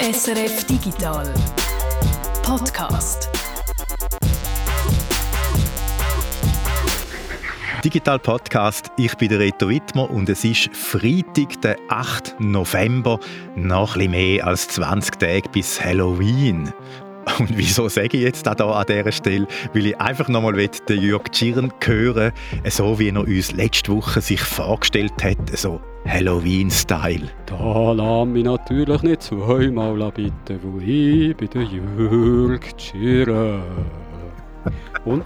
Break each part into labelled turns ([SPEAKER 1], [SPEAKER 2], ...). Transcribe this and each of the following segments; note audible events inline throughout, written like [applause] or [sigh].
[SPEAKER 1] SRF Digital Podcast.
[SPEAKER 2] Digital Podcast, ich bin der Reto Wittmer und es ist Freitag, der 8. November, noch ein mehr als 20 Tage bis Halloween. Und wieso sage ich jetzt da an dieser Stelle? Weil ich einfach nochmal den Jörg Tschirn hören so wie er uns letzte Woche sich vorgestellt hat, so Halloween-Style.
[SPEAKER 3] Da lass mich natürlich nicht zweimal bitten, wo ich bin der Jörg Tschirn. Und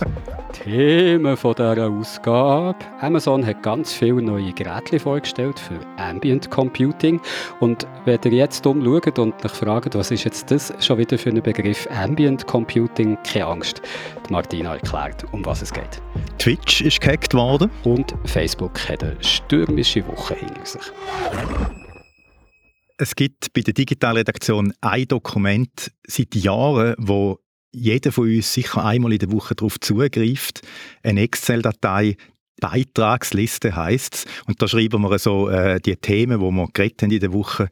[SPEAKER 3] Themen von dieser Ausgabe. Amazon hat ganz viele neue Geräte vorgestellt für Ambient Computing. Und wenn ihr jetzt umschaut und euch fragt, was ist jetzt das schon wieder für ein Begriff Ambient Computing, keine Angst. Die Martina erklärt, um was es geht.
[SPEAKER 2] Twitch ist gehackt worden.
[SPEAKER 3] Und Facebook hat eine stürmische Woche hinter sich.
[SPEAKER 2] Es gibt bei der Digitalredaktion ein Dokument seit Jahren, wo jeder von uns sicher einmal in der Woche darauf zugreift. Eine Excel-Datei, Beitragsliste heißt. Und da schreiben wir so äh, die Themen, wo wir geredet haben in der Woche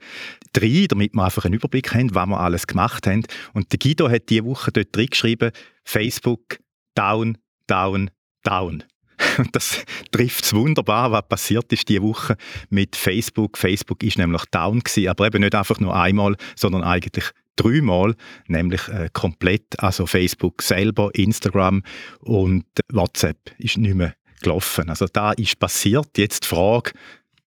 [SPEAKER 2] drin, damit wir einfach einen Überblick haben, was wir alles gemacht haben. Und der Guido hat diese Woche dort drin geschrieben, Facebook down, down, down. [laughs] Und das trifft es wunderbar, was passiert ist diese Woche mit Facebook. Facebook ist nämlich down gewesen, aber eben nicht einfach nur einmal, sondern eigentlich dreimal, nämlich äh, komplett, also Facebook selber, Instagram und WhatsApp ist nicht mehr gelaufen. Also da ist passiert. Jetzt die Frage,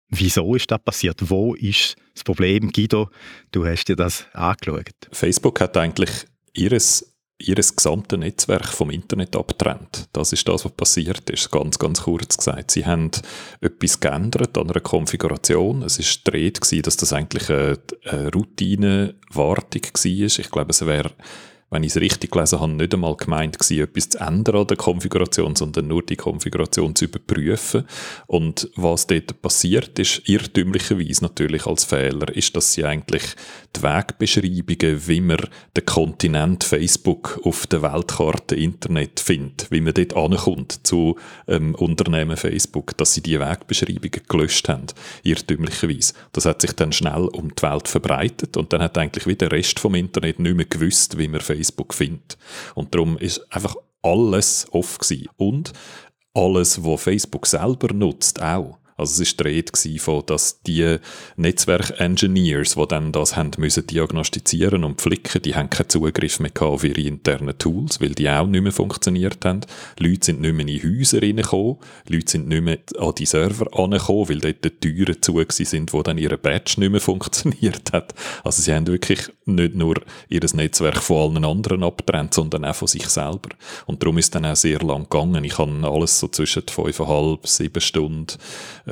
[SPEAKER 2] wieso ist das passiert? Wo ist das Problem? Guido, du hast dir das angeschaut.
[SPEAKER 4] Facebook hat eigentlich ihres ihr gesamtes Netzwerk vom Internet abtrennt. Das ist das, was passiert ist, ganz, ganz kurz gesagt. Sie haben etwas geändert an einer Konfiguration. Es war dreht dass das eigentlich eine, eine Routinewartung war. Ich glaube, es wäre wenn ich es richtig gelesen habe, nicht einmal gemeint gewesen, etwas zu ändern an der Konfiguration, sondern nur die Konfiguration zu überprüfen. Und was dort passiert ist, irrtümlicherweise natürlich als Fehler, ist, dass sie eigentlich die Wegbeschreibungen, wie man den Kontinent Facebook auf der Weltkarte Internet findet, wie man dort ankommt zu ähm, Unternehmen Facebook, dass sie die Wegbeschreibungen gelöscht haben, irrtümlicherweise. Das hat sich dann schnell um die Welt verbreitet und dann hat eigentlich wie der Rest vom Internet nicht mehr gewusst, wie man Facebook Facebook findet. Und darum ist einfach alles off gewesen. Und alles, was Facebook selber nutzt, auch. Also es war die Rede von, dass die Netzwerk-Engineers, die dann das haben müssen diagnostizieren und pflicken, die haben keinen Zugriff mehr auf ihre internen Tools, weil die auch nicht mehr funktioniert haben. Leute sind nicht mehr in Häuser reingekommen, Leute sind nicht mehr an die Server angekommen, weil dort die Türen zu sind, wo dann ihre Badge nicht mehr [laughs] funktioniert hat. Also sie haben wirklich nicht nur ihr Netzwerk von allen anderen abgetrennt, sondern auch von sich selber. Und darum ist es dann auch sehr lang gegangen. Ich habe alles so zwischen fünfeinhalb, sieben Stunden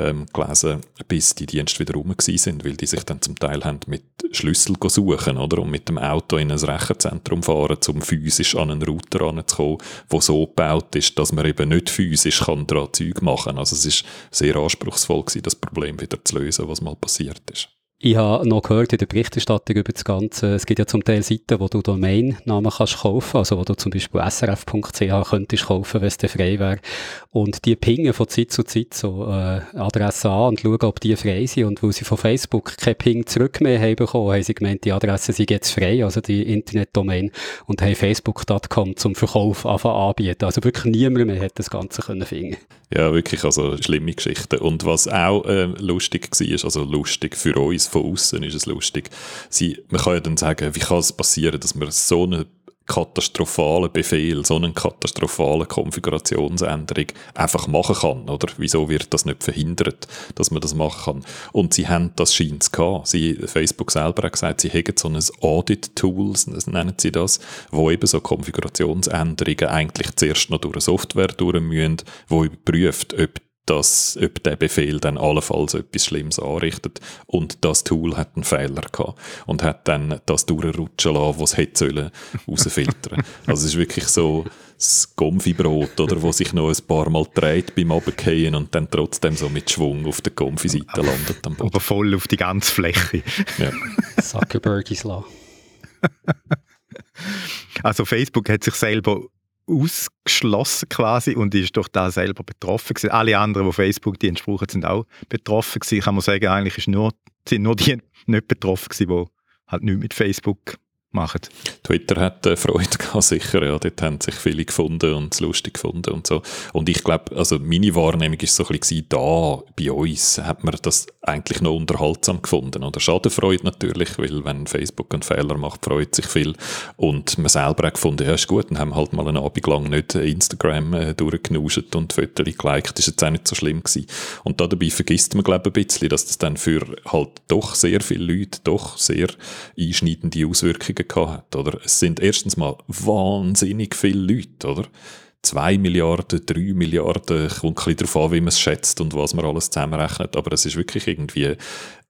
[SPEAKER 4] ähm, gelesen, bis die Dienste wieder rum sind, weil die sich dann zum Teil haben mit Schlüssel suchen oder und mit dem Auto in ein Rechenzentrum fahren, um physisch an einen Router ranzukommen, der so gebaut ist, dass man eben nicht physisch kann daran Zeug machen kann. Also es ist sehr anspruchsvoll gewesen, das Problem wieder zu lösen, was mal passiert ist.
[SPEAKER 3] Ich habe noch gehört in der Berichterstattung über das Ganze, es gibt ja zum Teil Seiten, wo du Domainnamen kannst kaufen, also wo du zum Beispiel srf.ch könntest kaufen, wenn es dir frei wäre. Und die pingen von Zeit zu Zeit so äh, Adressen an und schauen, ob die frei sind. Und weil sie von Facebook kein Ping zurück mehr haben bekommen, haben sie gemeint, die Adresse sind jetzt frei, also die Internetdomain, und haben facebook.com zum Verkauf anbieten. Also wirklich niemand mehr hat das Ganze können finden.
[SPEAKER 4] Ja, wirklich, also schlimme Geschichte. Und was auch äh, lustig war, also lustig für uns von außen ist es lustig. Sie, man kann ja dann sagen, wie kann es passieren, dass man so einen katastrophalen Befehl, so eine katastrophale Konfigurationsänderung einfach machen kann, oder? Wieso wird das nicht verhindert, dass man das machen kann? Und sie haben das scheint gehabt. Sie, Facebook selber hat gesagt, sie hätten so ein Audit-Tool, nennen sie das, wo eben so Konfigurationsänderungen eigentlich zuerst noch durch eine Software durch müssen, wo überprüft, ob dass, ob der Befehl dann allenfalls etwas Schlimmes anrichtet. Und das Tool hat einen Fehler gehabt und hat dann das durchrutschen lassen, was es hätte sollen, rausfiltern. [laughs] also es ist wirklich so das Gomfibrot, oder, wo sich noch ein paar Mal dreht beim Abgehen und dann trotzdem so mit Schwung auf der Gomfi-Seite landet.
[SPEAKER 2] Aber voll auf die ganze Fläche.
[SPEAKER 3] ja. [laughs] Zuckerbergis lassen.
[SPEAKER 2] Also Facebook hat sich selber ausgeschlossen quasi und ist durch da selber betroffen gewesen. Alle anderen, die Facebook-Dienst brauchen, sind auch betroffen gewesen. Kann man sagen, eigentlich ist nur, sind nur die [laughs] nicht betroffen gewesen, die halt nichts mit Facebook machen.
[SPEAKER 4] Twitter hat äh, Freude [laughs] gehabt, sicher, ja, dort haben sich viele gefunden und es lustig gefunden und so. Und ich glaube, also meine Wahrnehmung ist so ein bisschen da, bei uns hat man das eigentlich noch unterhaltsam gefunden, oder? Schadenfreude natürlich, weil wenn Facebook einen Fehler macht, freut sich viel und man selber hat gefunden, ja, ist gut, dann haben wir halt mal einen Abend lang nicht Instagram äh, durchgenuscht und Fotos geliked, ist jetzt auch nicht so schlimm gewesen. Und dabei vergisst man, glaube ich, ein bisschen, dass das dann für halt doch sehr viele Leute doch sehr einschneidende Auswirkungen Auswirkungen hat. Oder? Es sind erstens mal wahnsinnig viele Leute, oder? 2 Milliarden, 3 Milliarden, kommt ein bisschen darauf an, wie man es schätzt und was man alles zusammenrechnet, aber es ist wirklich irgendwie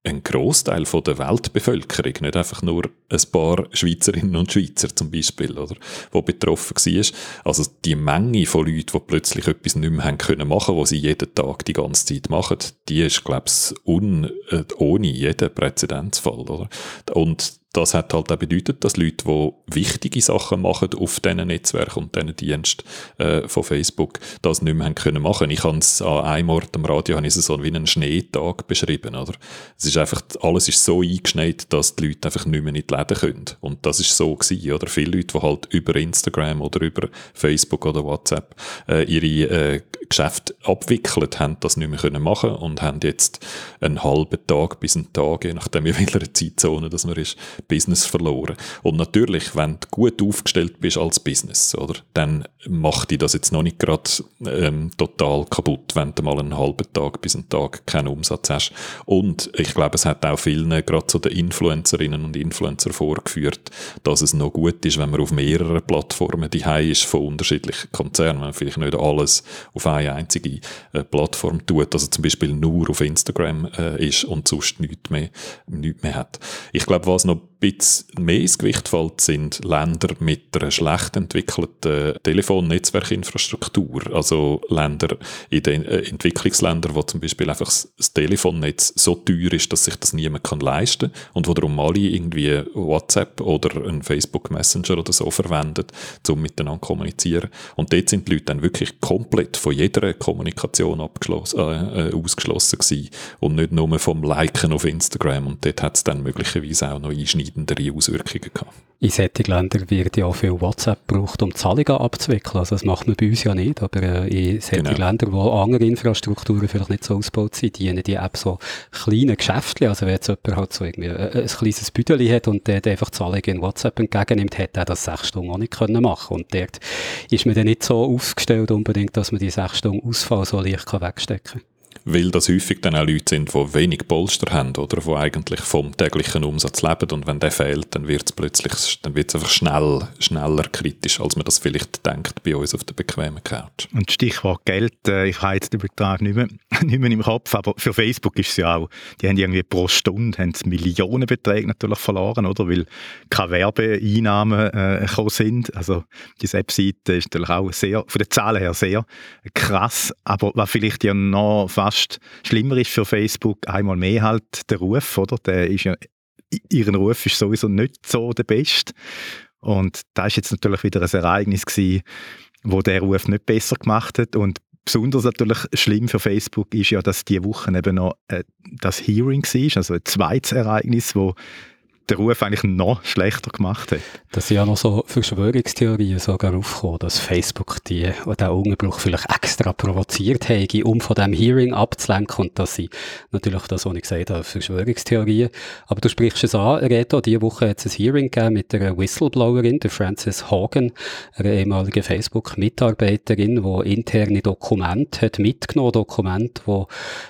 [SPEAKER 4] ein Großteil der Weltbevölkerung, nicht einfach nur ein paar Schweizerinnen und Schweizer zum Beispiel, oder, wo betroffen war. Also die Menge von Leuten, die plötzlich etwas nicht mehr haben können machen, was sie jeden Tag die ganze Zeit machen, die ist, glaube ich, äh, ohne jeden Präzedenzfall, oder? Und das hat halt auch bedeutet, dass Leute, die wichtige Sachen machen auf diesen Netzwerken und diesen Diensten äh, von Facebook, das nicht mehr haben können machen. Ich habe es an einem Ort am Radio habe ich es so wie einen Schneetag beschrieben, oder? Es ist einfach, alles ist so eingeschneit, dass die Leute einfach nicht mehr in die Läden können. Und das ist so gewesen, oder? Viele Leute, die halt über Instagram oder über Facebook oder WhatsApp äh, ihre äh, Geschäfte abwickelt, haben das nicht mehr können machen und haben jetzt einen halben Tag bis einen Tag, je nachdem in welcher Zeitzone das man ist, Business verloren. Und natürlich, wenn du gut aufgestellt bist als Business, oder, dann macht dich das jetzt noch nicht gerade ähm, total kaputt, wenn du mal einen halben Tag bis einen Tag keinen Umsatz hast. Und ich glaube, es hat auch vielen, gerade so den Influencerinnen und Influencer vorgeführt, dass es noch gut ist, wenn man auf mehreren Plattformen die ist von unterschiedlichen Konzernen, wenn man vielleicht nicht alles auf eine einzige äh, Plattform tut, also zum Beispiel nur auf Instagram äh, ist und sonst nichts mehr, nichts mehr hat. Ich glaube, was noch bisschen mehr ins Gewicht fällt, sind Länder mit einer schlecht entwickelten Telefonnetzwerkinfrastruktur. Also Länder in den äh, Entwicklungsländern, wo zum Beispiel einfach das Telefonnetz so teuer ist, dass sich das niemand kann leisten und wo darum alle irgendwie WhatsApp oder ein Facebook Messenger oder so verwenden, um miteinander zu kommunizieren. Und dort sind die Leute dann wirklich komplett von jeder Kommunikation abgeschlossen, äh, äh, ausgeschlossen gewesen und nicht nur vom Liken auf Instagram. Und dort hat es dann möglicherweise auch noch einschneidende einschneidendere Auswirkungen gehabt.
[SPEAKER 3] In solchen Ländern wird ja auch viel WhatsApp gebraucht, um Zahlungen abzuwickeln. Also das macht man bei uns ja nicht, aber äh, in solchen genau. Ländern, wo andere Infrastrukturen vielleicht nicht so ausgebaut sind, dienen die App so kleine Geschäfte. Also wenn jetzt jemand halt so irgendwie äh, ein kleines Büdeli hat und der einfach Zahlungen in WhatsApp entgegennimmt, hätte er das sechs Stunden auch nicht können machen Und dort ist man dann nicht so aufgestellt unbedingt, dass man die sechs Stunden Ausfall so leicht wegstecken kann
[SPEAKER 4] weil das häufig dann auch Leute sind, die wenig Polster haben oder? Die eigentlich vom täglichen Umsatz leben und wenn der fehlt, dann wird es plötzlich, dann wird es einfach schnell, schneller kritisch, als man das vielleicht denkt bei uns auf der bequemen Couch.
[SPEAKER 2] Und Stichwort Geld, äh, ich habe jetzt den Betrag nicht mehr, [laughs] nicht mehr im Kopf, aber für Facebook ist es ja auch, die haben irgendwie pro Stunde haben Millionenbeträge natürlich verloren, oder, weil keine Werbeeinnahmen äh, sind, also die Webseite ist natürlich auch sehr, von den Zahlen her sehr krass, aber was vielleicht ja noch fast fast schlimmer ist für Facebook einmal mehr halt der Ruf, oder? Der ist ja, ihren Ruf ist sowieso nicht so der beste. Und da ist jetzt natürlich wieder ein Ereignis gewesen, wo der Ruf nicht besser gemacht hat und besonders natürlich schlimm für Facebook ist ja, dass die Woche eben noch äh, das Hearing war, also ein zweites Ereignis, wo den Ruf eigentlich noch schlechter gemacht hat.
[SPEAKER 3] Das sind ja noch so Verschwörungstheorien sogar aufgekommen, dass Facebook die, den Unterbruch vielleicht extra provoziert haben, um von dem Hearing abzulenken und dass sie natürlich das, was ich gesagt habe, Verschwörungstheorien. Aber du sprichst es an, Reto, diese Woche hat es ein Hearing gegeben mit einer Whistleblowerin, der Frances Hagen, einer ehemaligen Facebook-Mitarbeiterin, die interne Dokumente hat mitgenommen, Dokumente, die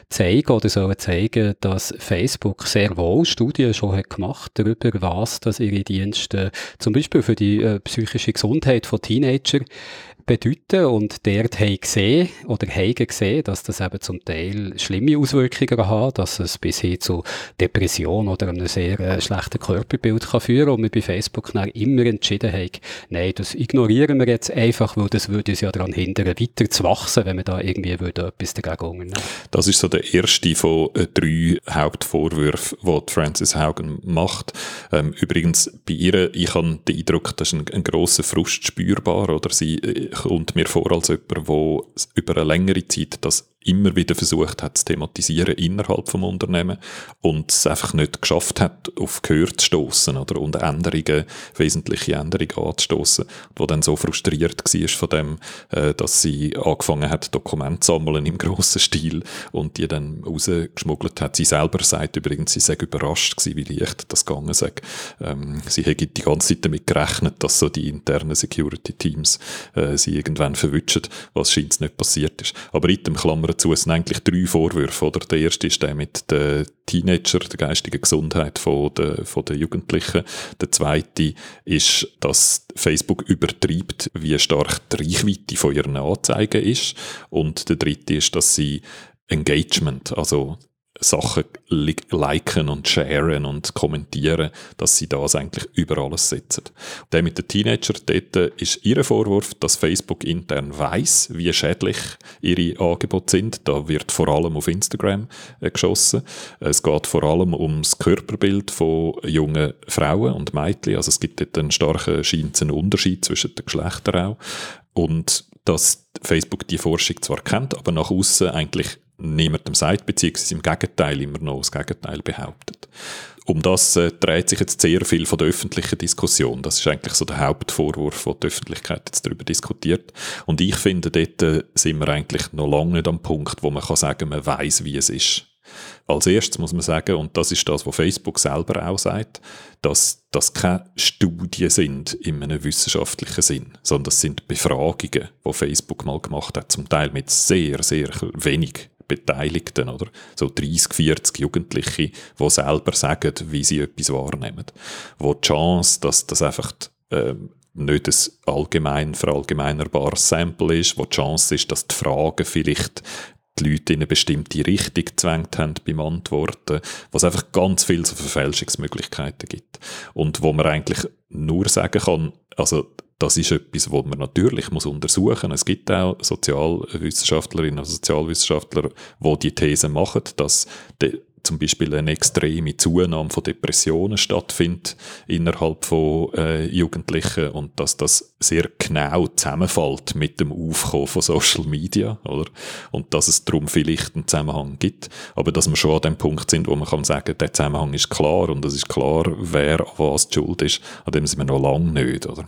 [SPEAKER 3] zeigen oder sollen zeigen, dass Facebook sehr wohl Studien schon hat gemacht darüber, was dass ihre Dienste zum Beispiel für die äh, psychische Gesundheit von Teenagern bedeuten und dort haben gesehen oder haben gesehen, dass das eben zum Teil schlimme Auswirkungen hat, dass es bis hin zu Depression oder einem sehr äh, schlechten Körperbild kann führen und wir bei Facebook immer entschieden haben, nein, das ignorieren wir jetzt einfach, weil das würde uns ja daran hindern, weiter zu wachsen, wenn wir da irgendwie würde etwas dagegen unternehmen.
[SPEAKER 4] Das ist so der erste von äh, drei Hauptvorwürfen, die Francis Haugen macht. Ähm, übrigens, bei ihr, ich habe den Eindruck, das ist ein, ein grosser Frust spürbar, oder sie äh, kommt mir vor als jemand, der über eine längere Zeit das immer wieder versucht hat zu thematisieren innerhalb vom Unternehmen und es einfach nicht geschafft hat, auf Gehör zu stoßen oder und Änderungen, wesentliche Änderungen anzustoßen, wo dann so frustriert war von dem, äh, dass sie angefangen hat, Dokumente zu sammeln im grossen Stil und die dann rausgeschmuggelt hat. Sie selber sagt übrigens, sie sei überrascht gewesen, wie leicht das gegangen sei. Ähm, sie hätte die ganze Zeit damit gerechnet, dass so die internen Security-Teams äh, sie irgendwann verwutschen, was scheint nicht passiert ist. Aber in dem Klammer dazu, es sind eigentlich drei Vorwürfe. Oder? Der erste ist der mit den Teenager, der geistigen Gesundheit von der, von der Jugendlichen. Der zweite ist, dass Facebook übertreibt, wie stark die Reichweite von ihren Anzeigen ist. Und der dritte ist, dass sie Engagement, also Sachen liken und sharen und kommentieren, dass sie das eigentlich über alles setzen. Der mit den Teenager, dort ist ihr Vorwurf, dass Facebook intern weiß, wie schädlich ihre Angebote sind. Da wird vor allem auf Instagram äh, geschossen. Es geht vor allem ums Körperbild von jungen Frauen und Mädchen. Also es gibt dort einen starken, scheint Unterschied zwischen den Geschlechtern auch. Und dass Facebook die Forschung zwar kennt, aber nach außen eigentlich niemandem sagt, beziehungsweise im Gegenteil immer noch das Gegenteil behauptet. Um das äh, dreht sich jetzt sehr viel von der öffentlichen Diskussion. Das ist eigentlich so der Hauptvorwurf, wo die Öffentlichkeit jetzt darüber diskutiert. Und ich finde, dort äh, sind wir eigentlich noch lange nicht am Punkt, wo man kann sagen, man weiß, wie es ist. Als erstes muss man sagen, und das ist das, was Facebook selber auch sagt, dass das keine Studien sind in einem wissenschaftlichen Sinn, sondern das sind Befragungen, die Facebook mal gemacht hat, zum Teil mit sehr, sehr wenig Beteiligten, oder? So 30, 40 Jugendliche, die selber sagen, wie sie etwas wahrnehmen. Wo die Chance, dass das einfach ähm, nicht ein allgemein verallgemeinerbares Sample ist, wo die Chance ist, dass die Fragen vielleicht die Leute in eine bestimmte Richtung gezwängt haben beim Antworten, was einfach ganz viele so Verfälschungsmöglichkeiten gibt. Und wo man eigentlich nur sagen kann, also das ist etwas, was man natürlich muss untersuchen muss. Es gibt auch Sozialwissenschaftlerinnen und Sozialwissenschaftler, die die These machen, dass zum Beispiel eine extreme Zunahme von Depressionen stattfindet innerhalb von äh, Jugendlichen und dass das sehr genau zusammenfällt mit dem Aufkommen von Social Media, oder? Und dass es darum vielleicht einen Zusammenhang gibt, aber dass wir schon an dem Punkt sind, wo man kann sagen, der Zusammenhang ist klar und es ist klar, wer was die Schuld ist, an dem sind wir noch lange nicht, oder?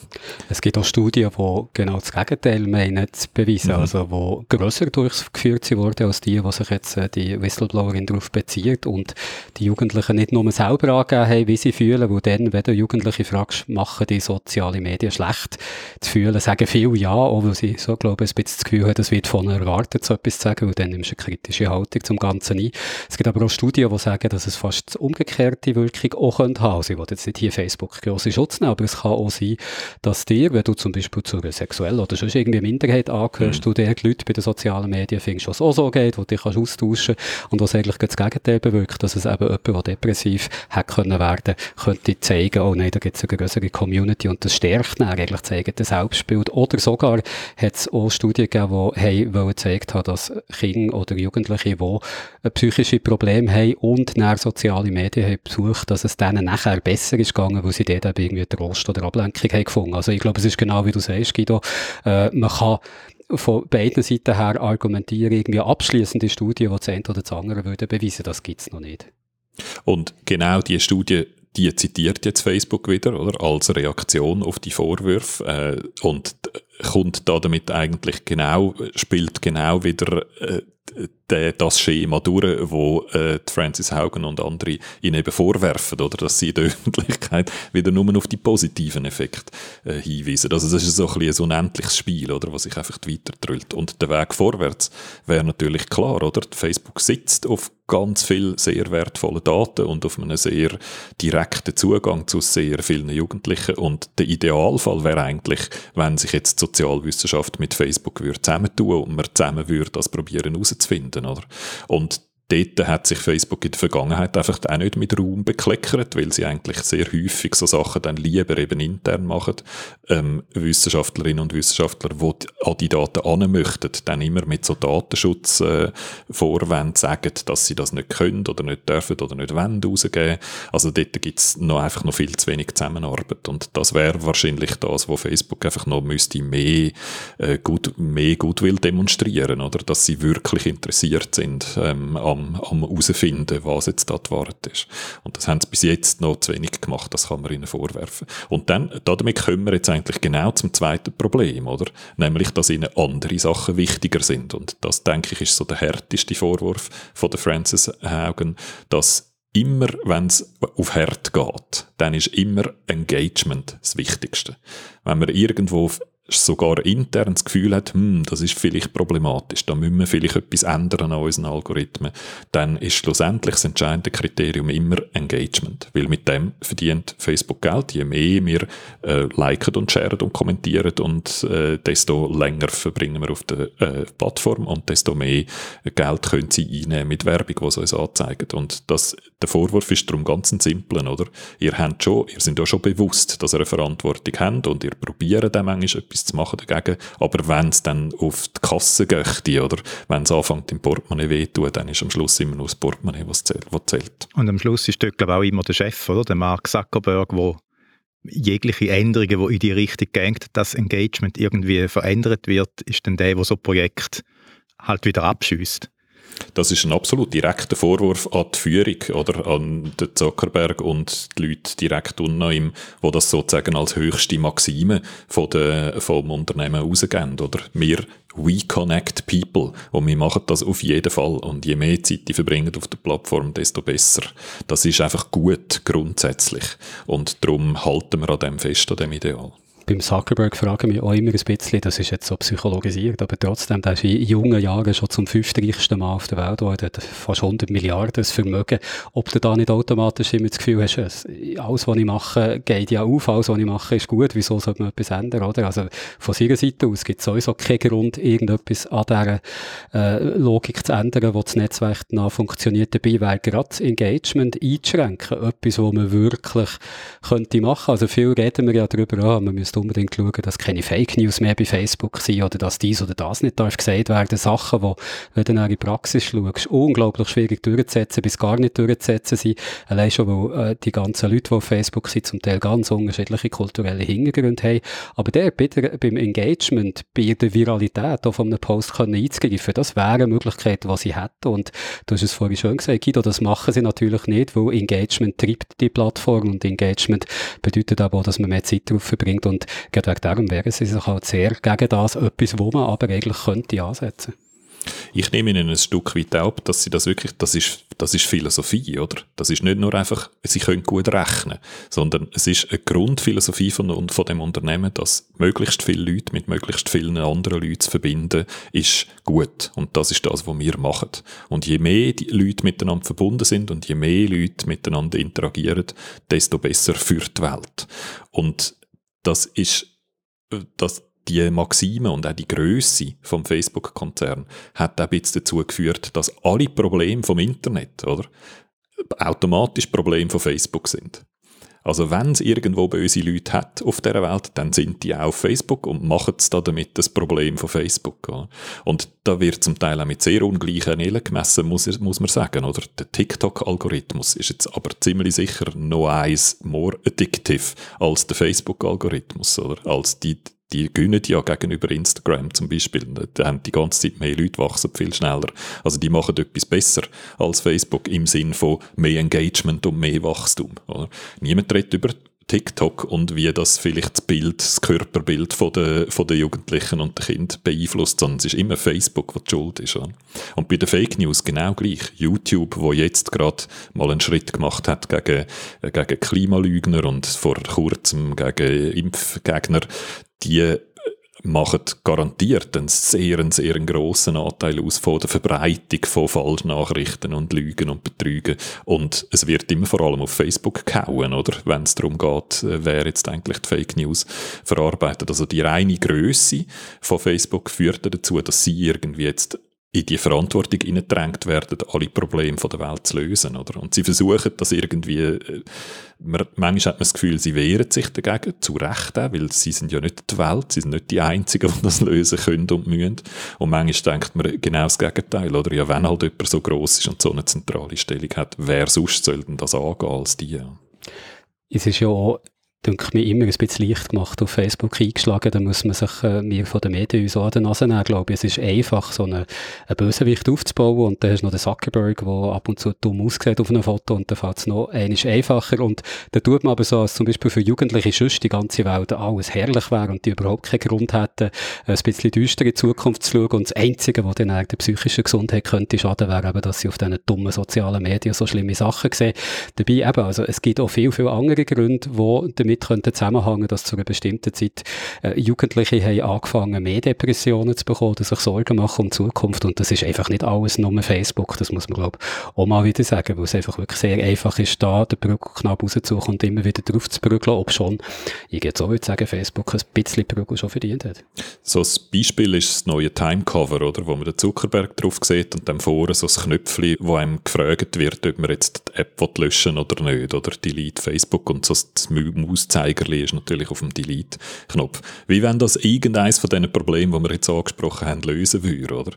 [SPEAKER 3] Es gibt auch Studien, die genau das Gegenteil meinen zu beweisen, mhm. also wo grösser durchgeführt wurden als die, die sich jetzt äh, die Whistleblowerin darauf bezieht und die Jugendlichen nicht nur selber angegeben haben, wie sie fühlen, wo dann, wenn du Jugendliche fragst, machen die sozialen Medien schlecht zu fühlen, sagen viele ja, auch weil sie so, glaube ich, ein bisschen das Gefühl haben, es wird von ihnen erwartet, so etwas zu sagen, weil dann nimmst du eine kritische Haltung zum Ganzen ein. Es gibt aber auch Studien, die sagen, dass es fast umgekehrte Wirkung auch haben könnte. Also ich will jetzt nicht hier Facebook grosse Schutz nehmen, aber es kann auch sein, dass dir, wenn du zum Beispiel zu einer sexuellen oder sonst irgendwie Minderheit angehörst, mhm. du der Leute bei den sozialen Medien findest, was auch so geht, wo du dich austauschen kannst und was eigentlich das Gegenteil bewirkt, dass es eben jemand, der depressiv hätte können werden, könnte zeigen, oh nein, da gibt es eine größere Community und das stärkt dann eigentlich das Selbstbild. Oder sogar hat es auch Studien gegeben, die haben gezeigt haben, dass Kinder oder Jugendliche, die psychische Probleme haben und nach soziale Medien haben besucht, dass es denen nachher besser ist gegangen, weil sie dort eben irgendwie Trost oder Ablenkung haben gefunden. Also ich glaube, es ist genau wie du sagst, Guido, äh, man kann von beiden Seiten her argumentieren, irgendwie abschließende Studien, die das eine oder das andere würden beweisen, das gibt es noch nicht.
[SPEAKER 4] Und genau diese Studie, die zitiert jetzt Facebook wieder, oder? Als Reaktion auf die Vorwürfe, äh, und kommt da damit eigentlich genau, spielt genau wieder, äh, das Schema durch, wo äh, Francis Haugen und andere ihnen eben vorwerfen, oder, dass sie in der [laughs] Öffentlichkeit wieder nur auf die positiven Effekte äh, hinweisen. Also das ist so ein, ein unendliches Spiel, oder, was sich einfach weitertrüllt. Und der Weg vorwärts wäre natürlich klar, oder? Facebook sitzt auf ganz viel sehr wertvolle Daten und auf einen sehr direkten Zugang zu sehr vielen Jugendlichen. Und der Idealfall wäre eigentlich, wenn sich jetzt Sozialwissenschaft mit Facebook würde zusammentun und wir zusammen würde das probieren herauszufinden, oder? Und dort hat sich Facebook in der Vergangenheit einfach auch nicht mit Raum bekleckert, weil sie eigentlich sehr häufig so Sachen dann lieber eben intern machen. Ähm, Wissenschaftlerinnen und Wissenschaftler, die an die Daten an möchten, dann immer mit so Datenschutzvorwänden äh, sagen, dass sie das nicht können oder nicht dürfen oder nicht wollen rausgeben. Also dort gibt es noch einfach noch viel zu wenig Zusammenarbeit und das wäre wahrscheinlich das, wo Facebook einfach noch müsste mehr, äh, gut, mehr Goodwill demonstrieren, oder? Dass sie wirklich interessiert sind ähm, am, am herausfinden, was jetzt die Wahrheit ist. Und das haben sie bis jetzt noch zu wenig gemacht, das kann man ihnen vorwerfen. Und dann, damit kommen wir jetzt eigentlich genau zum zweiten Problem, oder? Nämlich, dass ihnen andere Sachen wichtiger sind. Und das, denke ich, ist so der härteste Vorwurf von der Francis Haugen, dass immer, wenn es auf Herd geht, dann ist immer Engagement das Wichtigste. Wenn man irgendwo sogar intern das Gefühl hat, hm, das ist vielleicht problematisch, da müssen wir vielleicht etwas ändern an unseren Algorithmen, dann ist schlussendlich das entscheidende Kriterium immer Engagement. Weil mit dem verdient Facebook Geld. Je mehr wir äh, liken und sharen und kommentieren und äh, desto länger verbringen wir auf der äh, Plattform und desto mehr Geld können sie einnehmen mit Werbung, die sie uns anzeigen. Und das, der Vorwurf ist darum ganz ein simplen, oder? Ihr habt schon, ihr seid ja schon bewusst, dass ihr eine Verantwortung habt und ihr probiert dann manchmal etwas zu machen dagegen. Aber wenn es dann auf die Kasse geht, oder wenn es anfängt im Portemonnaie wehtun, dann ist am Schluss immer nur das Portemonnaie, was zählt.
[SPEAKER 2] Und am Schluss ist dort, glaube ich, auch immer der Chef, oder? Der Mark Zuckerberg, der jegliche Änderungen, die in die Richtung gehen, dass Engagement irgendwie verändert wird, ist dann der, der so Projekt halt wieder abschießt.
[SPEAKER 4] Das ist ein absolut direkter Vorwurf an die Führung oder an den Zuckerberg und die Leute direkt unten ihm, wo das sozusagen als höchste Maxime von der, vom Unternehmen rausgehen. Oder wir We connect people. Und wir machen das auf jeden Fall. Und je mehr Zeit die verbringen auf der Plattform, desto besser. Das ist einfach gut grundsätzlich. Und darum halten wir an dem fest, an dem Ideal
[SPEAKER 3] beim Zuckerberg frage ich mich auch immer ein bisschen, das ist jetzt so psychologisiert, aber trotzdem, der ist in jungen Jahren schon zum fünftreichsten Mal auf der Welt geworden, hat fast 100 Milliarden Vermögen. Ob du da nicht automatisch immer das Gefühl hast, alles, was ich mache, geht ja auf, alles, was ich mache, ist gut, wieso sollte man etwas ändern, oder? Also von seiner Seite aus gibt es sowieso keinen Grund, irgendetwas an dieser äh, Logik zu ändern, wo das Netzwerk nach funktioniert. Dabei wäre gerade Engagement einzuschränken, etwas, was man wirklich könnte machen. Also viel reden wir ja darüber, ah, man müsste unbedingt schauen, dass keine Fake News mehr bei Facebook sind oder dass dies oder das nicht darf gesagt werden. Sachen, die, wenn du in die Praxis schaust, unglaublich schwierig durchzusetzen, bis gar nicht durchzusetzen sind. Allein schon, weil äh, die ganzen Leute, die auf Facebook sind, zum Teil ganz unterschiedliche kulturelle Hintergründe haben. Aber der bitte beim Engagement, bei der Viralität auf einem Post können einzugreifen, das wäre eine Möglichkeit, was sie hätten. Und du hast es vorhin schon gesagt, Guido, das machen sie natürlich nicht, weil Engagement treibt die Plattform und Engagement bedeutet aber auch, dass man mehr Zeit darauf verbringt und gerade wegen darum wären sie sich halt sehr gegen das, etwas, wo man aber eigentlich könnte ansetzen.
[SPEAKER 4] Ich nehme Ihnen ein Stück weit ab, dass Sie das wirklich, das ist, das ist Philosophie, oder? Das ist nicht nur einfach, Sie können gut rechnen, sondern es ist eine Grundphilosophie von, von dem Unternehmen, dass möglichst viele Leute mit möglichst vielen anderen Leuten zu verbinden, ist gut. Und das ist das, was wir machen. Und je mehr die Leute miteinander verbunden sind und je mehr Leute miteinander interagieren, desto besser für die Welt. Und das ist, äh, dass die Maxime und auch die Größe vom Facebook-Konzern hat auch ein bisschen dazu geführt, dass alle Probleme vom Internet, oder, automatisch Probleme von Facebook sind. Also wenn es irgendwo böse Leute hat auf der Welt, dann sind die auch auf Facebook und machen es da damit das Problem von Facebook. Oder? Und da wird zum Teil auch mit sehr ungleichen Ellen gemessen, muss, muss man sagen. Oder der TikTok-Algorithmus ist jetzt aber ziemlich sicher noch eins more addictive als der Facebook-Algorithmus, oder? Als die die gewinnen ja gegenüber Instagram zum Beispiel. Da haben die ganze Zeit mehr Leute, wachsen viel schneller. Also die machen etwas besser als Facebook im Sinn von mehr Engagement und mehr Wachstum. Oder? Niemand redet über TikTok und wie das vielleicht das Bild, das Körperbild von der, von der Jugendlichen und der Kind beeinflusst, sondern es ist immer Facebook, was die Schuld ist. Oder? Und bei den Fake News genau gleich. YouTube, wo jetzt gerade mal einen Schritt gemacht hat gegen, gegen Klimalügner und vor kurzem gegen Impfgegner, die machen garantiert einen sehr, einen sehr grossen Anteil aus von der Verbreitung von Falschnachrichten und Lügen und Betrügen. Und es wird immer vor allem auf Facebook gehauen, oder? Wenn es darum geht, äh, wer jetzt eigentlich die Fake News verarbeitet. Also die reine Größe von Facebook führt dazu, dass sie irgendwie jetzt in die Verantwortung hineingedrängt werden, alle Probleme der Welt zu lösen. Oder? Und sie versuchen das irgendwie, äh, man, manchmal hat man das Gefühl, sie wehren sich dagegen, zu Recht auch, weil sie sind ja nicht die Welt, sie sind nicht die Einzigen, die das lösen können und müssen. Und manchmal denkt man genau das Gegenteil. Oder? Ja, wenn halt jemand so gross ist und so eine zentrale Stellung hat, wer sonst soll denn das angehen als die?
[SPEAKER 3] Es ist ja denke mir, immer ein bisschen leicht gemacht auf Facebook eingeschlagen. Da muss man sich äh, mir von den Medien so an den Nase nehmen. Ich glaube, es ist einfach, so einen, einen Bösewicht aufzubauen. Und dann hast du noch den Zuckerberg, der ab und zu dumm aussieht auf einem Foto. Und dann fällt es noch einiges einfacher. Und da tut man aber so, als zum Beispiel für Jugendliche sonst die ganze Welt alles herrlich wäre und die überhaupt keinen Grund hätten, ein bisschen düster in Zukunft zu schauen. Und das Einzige, was dann der psychischen Gesundheit könnte schaden, wäre eben, dass sie auf diesen dummen sozialen Medien so schlimme Sachen sehen. Dabei eben, also es gibt auch viel, viel andere Gründe, die damit damit könnte zusammenhängen, dass zu einer bestimmten Zeit äh, Jugendliche haben angefangen, mehr Depressionen zu bekommen, die sich Sorgen machen um die Zukunft. Und das ist einfach nicht alles nur Facebook. Das muss man, glaube ich, auch mal wieder sagen, weil es einfach wirklich sehr einfach ist, da den Brückenknapp rauszusuchen und immer wieder drauf zu brügeln, ob schon, ich jetzt auch würde sagen, Facebook ein bisschen Brügel schon verdient hat.
[SPEAKER 4] So ein Beispiel ist das neue Timecover, oder? Wo man den Zuckerberg drauf sieht und dann vorne so ein Knöpfchen, wo einem gefragt wird, ob man jetzt die App löschen oder nicht, oder Delete Facebook und so das Maus Mauszeigerli ist natürlich auf dem Delete-Knopf. Wie wenn das irgendeines von diesen Problemen, die wir jetzt angesprochen haben, lösen würde, oder?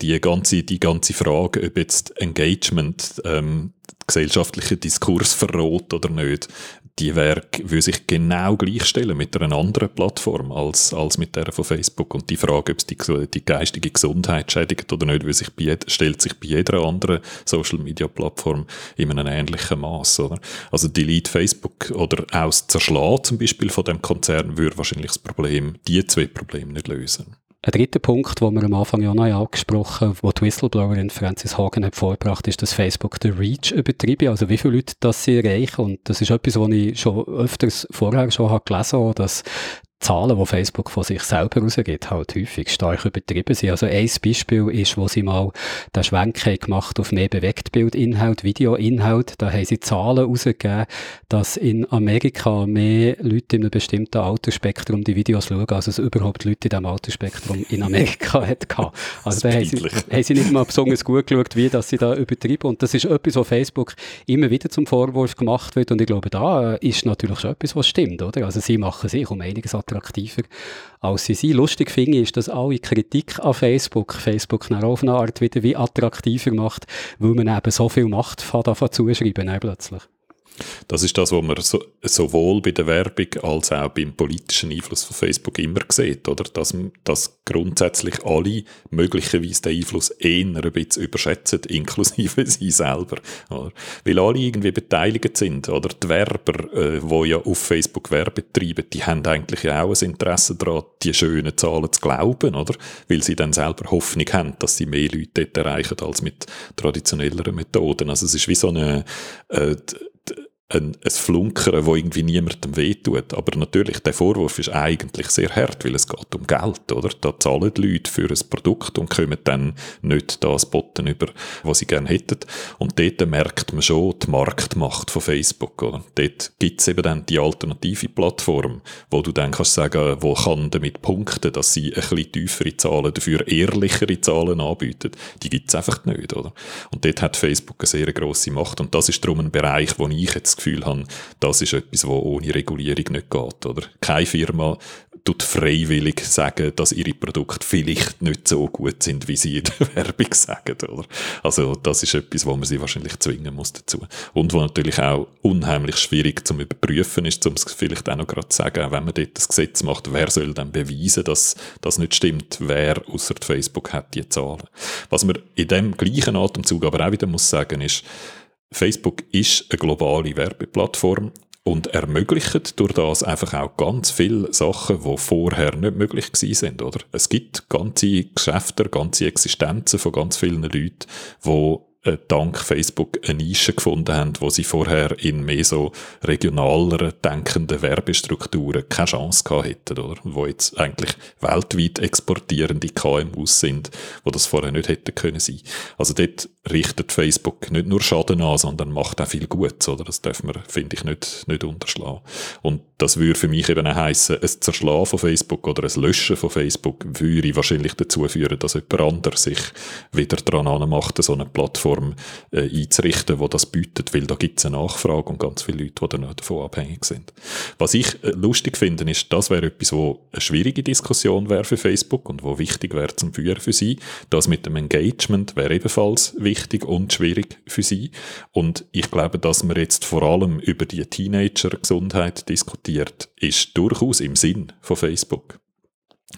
[SPEAKER 4] Die ganze, die ganze Frage, ob jetzt Engagement ähm, gesellschaftlichen Diskurs verrot oder nicht, die Werke würde sich genau gleichstellen mit einer anderen Plattform als, als mit der von Facebook. Und die Frage, ob es die, die geistige Gesundheit schädigt oder nicht, sich bei, stellt sich bei jeder anderen Social Media Plattform in einem ähnlichen Maß. Also Delete Facebook oder aus Zerschlagen zum Beispiel von dem Konzern würde wahrscheinlich das Problem, die zwei Probleme nicht lösen.
[SPEAKER 3] Ein dritter Punkt, den wir am Anfang ja noch angesprochen haben, wo die Whistleblowerin Francis Hagen hat vorgebracht, ist, dass Facebook den Reach übertrieben, also wie viele Leute das sie erreichen. Und das ist etwas, was ich schon öfters vorher schon gelesen habe, dass Zahlen, die Facebook von sich selber rausgibt, halt häufig stark übertrieben sind. Also ein Beispiel ist, wo sie mal den Schwenk haben gemacht auf mehr Bewegtbildinhalt, Videoinhalt. Da haben sie Zahlen rausgegeben, dass in Amerika mehr Leute in einem bestimmten Altersspektrum die Videos schauen, als es überhaupt Leute in diesem Altersspektrum in Amerika [laughs] hat Also da haben sie, haben sie nicht mal besonders gut geschaut, wie dass sie da übertrieben. Und das ist etwas, was Facebook immer wieder zum Vorwurf gemacht wird. Und ich glaube, da ist natürlich schon etwas, was stimmt, oder? Also sie machen sich um einiges attraktiver als sie sind. Lustig finde ich, dass alle Kritik an Facebook, Facebook auf eine Art wieder wie attraktiver macht, weil man eben so viel Macht davon zuschreiben plötzlich.
[SPEAKER 4] Das ist das, was man so, sowohl bei der Werbung als auch beim politischen Einfluss von Facebook immer sieht, oder? Dass, dass grundsätzlich alle möglicherweise den Einfluss eher ein bisschen überschätzen, [laughs] inklusive sie selber. Oder? Weil alle irgendwie beteiligt sind, oder? Die Werber, äh, die ja auf Facebook Werbe treiben, die haben eigentlich auch ein Interesse daran, die schönen Zahlen zu glauben, oder? Weil sie dann selber Hoffnung haben, dass sie mehr Leute dort erreichen als mit traditionelleren Methoden. Also es ist wie so eine, äh, ein, ein Flunkern, wo irgendwie niemandem wehtut. Aber natürlich, der Vorwurf ist eigentlich sehr hart, weil es geht um Geld, oder? Da zahlen die Leute für ein Produkt und kommen dann nicht das Botten über, was sie gerne hätten. Und dort merkt man schon die Marktmacht von Facebook, oder? Dort gibt's eben dann die alternative Plattform, wo du dann kannst sagen, wo kann damit punkten, dass sie ein bisschen tiefere Zahlen, dafür ehrlichere Zahlen anbieten. Die gibt's einfach nicht, oder? Und dort hat Facebook eine sehr grosse Macht. Und das ist darum ein Bereich, wo ich jetzt Gefühl habe, das ist etwas, was ohne Regulierung nicht geht. Oder? Keine Firma tut freiwillig sagen, dass ihre Produkte vielleicht nicht so gut sind, wie sie in der [laughs] Werbung sagen. Oder? Also das ist etwas, wo man sie wahrscheinlich zwingen muss dazu. Und wo natürlich auch unheimlich schwierig zum überprüfen ist, um es vielleicht auch noch gerade zu sagen, wenn man dort das Gesetz macht, wer soll dann beweisen, dass das nicht stimmt, wer außer Facebook hat die Zahlen. Was man in dem gleichen Atemzug aber auch wieder muss sagen ist, Facebook ist eine globale Werbeplattform und ermöglicht durch das einfach auch ganz viele Sachen, die vorher nicht möglich gewesen sind, oder? Es gibt ganze Geschäfte, ganze Existenzen von ganz vielen Leuten, die äh, dank Facebook eine Nische gefunden haben, wo sie vorher in mehr so regionaler denkenden Werbestrukturen keine Chance gehabt hätten, oder? Wo jetzt eigentlich weltweit exportierende KMUs sind, wo das vorher nicht hätten können sein. Also dort richtet Facebook nicht nur Schaden an, sondern macht auch viel Gutes, oder? Das darf man, finde ich, nicht, nicht unterschlagen. Und das würde für mich eben auch heissen, ein Zerschlagen von Facebook oder ein Löschen von Facebook würde wahrscheinlich dazu führen, dass jemand anderes sich wieder daran macht, so eine Plattform äh, einzurichten, wo das bietet, weil da gibt es eine Nachfrage und ganz viele Leute, die dann davon abhängig sind. Was ich äh, lustig finde, ist, das wäre etwas, wo eine schwierige Diskussion wäre für Facebook und wo wichtig wäre zum Führen für sie. Das mit dem Engagement wäre ebenfalls wichtig und schwierig für sie. Und ich glaube, dass man jetzt vor allem über die Teenager-Gesundheit diskutiert, ist durchaus im Sinn von Facebook.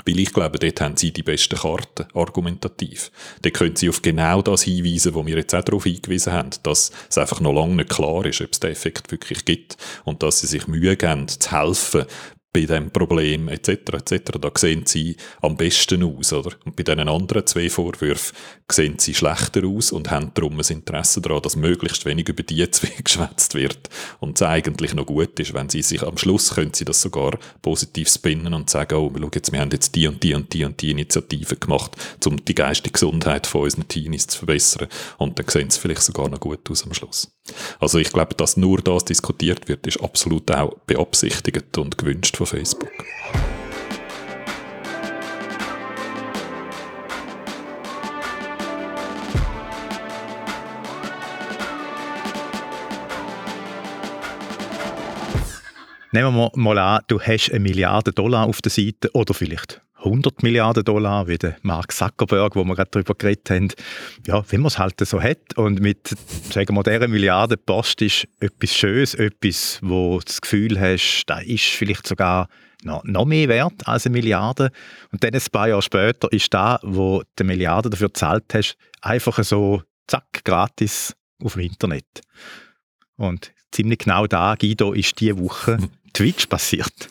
[SPEAKER 4] Weil ich glaube, dort haben sie die besten Karten, argumentativ. Dort können sie auf genau das hinweisen, wo wir jetzt auch darauf hingewiesen haben, dass es einfach noch lange nicht klar ist, ob es den Effekt wirklich gibt und dass sie sich Mühe geben, zu helfen, bei dem Problem etc. etc. Da sehen sie am besten aus, oder? Und bei diesen anderen zwei Vorwürfen sehen sie schlechter aus und haben darum ein Interesse daran, dass möglichst wenig über die zwei [laughs] geschwätzt wird und es eigentlich noch gut ist, wenn sie sich am Schluss können sie das sogar positiv spinnen und sagen, oh, schau jetzt, wir haben jetzt die und die und die und die Initiative gemacht, um die geistige Gesundheit von unseren Teenies zu verbessern und dann sehen sie vielleicht sogar noch gut aus am Schluss. Also ich glaube, dass nur das diskutiert wird, ist absolut auch beabsichtigt und gewünscht von Facebook.
[SPEAKER 2] Nehmen wir mal an, du hast eine Milliarde Dollar auf der Seite oder vielleicht 100 Milliarden Dollar, wie der Mark Zuckerberg, wo wir gerade darüber geredet haben. Ja, wie man es halt so hat. Und mit, sagen wir, dieser Milliarde Post ist etwas Schönes, etwas, wo du das Gefühl hast, da ist vielleicht sogar noch, noch mehr wert als eine Milliarde. Und dann ein paar Jahre später ist da, wo du eine Milliarde dafür gezahlt hast, einfach so, zack, gratis auf dem Internet. Und ziemlich genau da, Guido, ist diese Woche [laughs] Twitch passiert.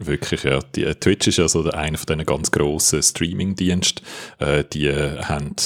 [SPEAKER 4] Wirklich, ja. Die, äh, Twitch ist ja so einer von diesen ganz grossen Streaming-Diensten. Äh, die äh, haben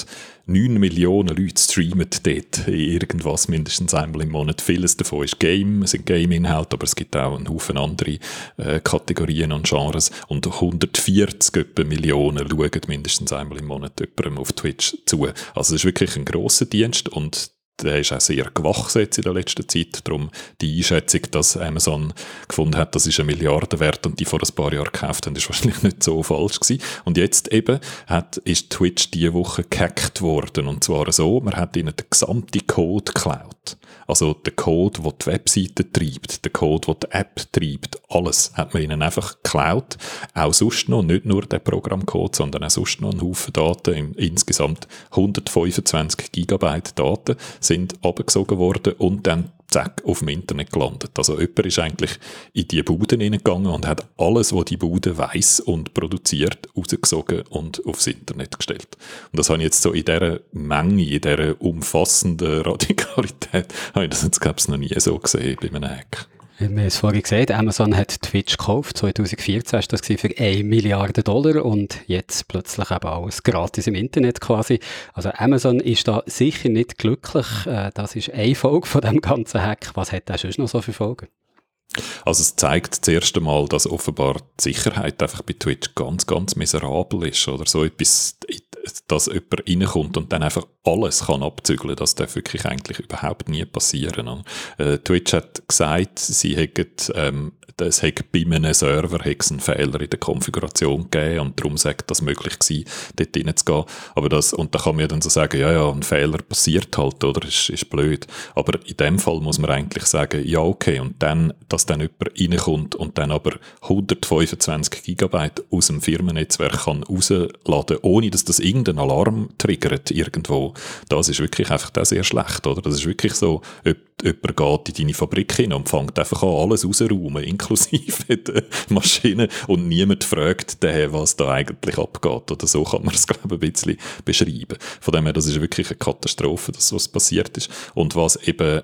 [SPEAKER 4] 9 Millionen Leute streamen dort irgendwas mindestens einmal im Monat. Vieles davon ist Game, sind Game-Inhalte, aber es gibt auch einen Haufen andere äh, Kategorien und Genres. Und 140 Millionen schauen mindestens einmal im Monat jemandem auf Twitch zu. Also es ist wirklich ein grosser Dienst und der ist auch sehr gewachsen jetzt in der letzten Zeit. Darum die Einschätzung, dass Amazon gefunden hat, das ist eine Milliarde wert und die vor ein paar Jahren gekauft haben, ist [laughs] wahrscheinlich nicht so falsch gewesen. Und jetzt eben hat, ist Twitch diese Woche gehackt worden. Und zwar so, man hat ihnen den gesamten Code geklaut. Also der Code, der die Webseite treibt, der Code, der die App treibt, alles hat man ihnen einfach geklaut. Auch sonst noch, nicht nur der Programmcode, sondern auch sonst noch ein Haufen Daten, insgesamt 125 Gigabyte Daten sind abgesogen worden und dann zack, auf dem Internet gelandet. Also jemand ist eigentlich in die Bude hineingegangen und hat alles, was die Bude weiß und produziert, rausgesogen und aufs Internet gestellt. Und das habe ich jetzt so in dieser Menge, in dieser umfassenden [laughs] Radikalität, habe ich das jetzt, glaube ich, noch nie so gesehen bei einem Hack.
[SPEAKER 3] Wir haben es vorhin gesagt, Amazon hat Twitch gekauft. 2014 war das für 1 Milliarde Dollar und jetzt plötzlich eben alles gratis im Internet quasi. Also Amazon ist da sicher nicht glücklich. Äh, das ist eine Folge von dem ganzen Hack. Was hat das sonst noch so für Folgen?
[SPEAKER 4] Also es zeigt das erste Mal, dass offenbar die Sicherheit einfach bei Twitch ganz, ganz miserabel ist oder so etwas, dass jemand reinkommt und dann einfach alles kann abzügeln. Das darf wirklich eigentlich überhaupt nie passieren. Äh, Twitch hat gesagt, sie hätten ähm, es hat bei einem Server einen Fehler in der Konfiguration gegeben und darum sagt das möglich gewesen, dort reinzugehen. Aber das, und da kann man dann so sagen, ja, ja, ein Fehler passiert halt, oder? Ist, ist blöd. Aber in dem Fall muss man eigentlich sagen, ja, okay, und dann, dass dann jemand reinkommt und dann aber 125 Gigabyte aus dem Firmennetzwerk kann rausladen, ohne dass das irgendeinen Alarm triggert irgendwo, das ist wirklich einfach auch sehr schlecht, oder? Das ist wirklich so, jemand geht in deine Fabrik hin und fängt einfach an, alles rauszuräumen, [laughs] inklusive der Maschine, und niemand fragt den, was da eigentlich abgeht. Oder so kann man es, glaube ich, ein bisschen beschreiben. Von dem her, das ist wirklich eine Katastrophe, dass was passiert ist. Und was eben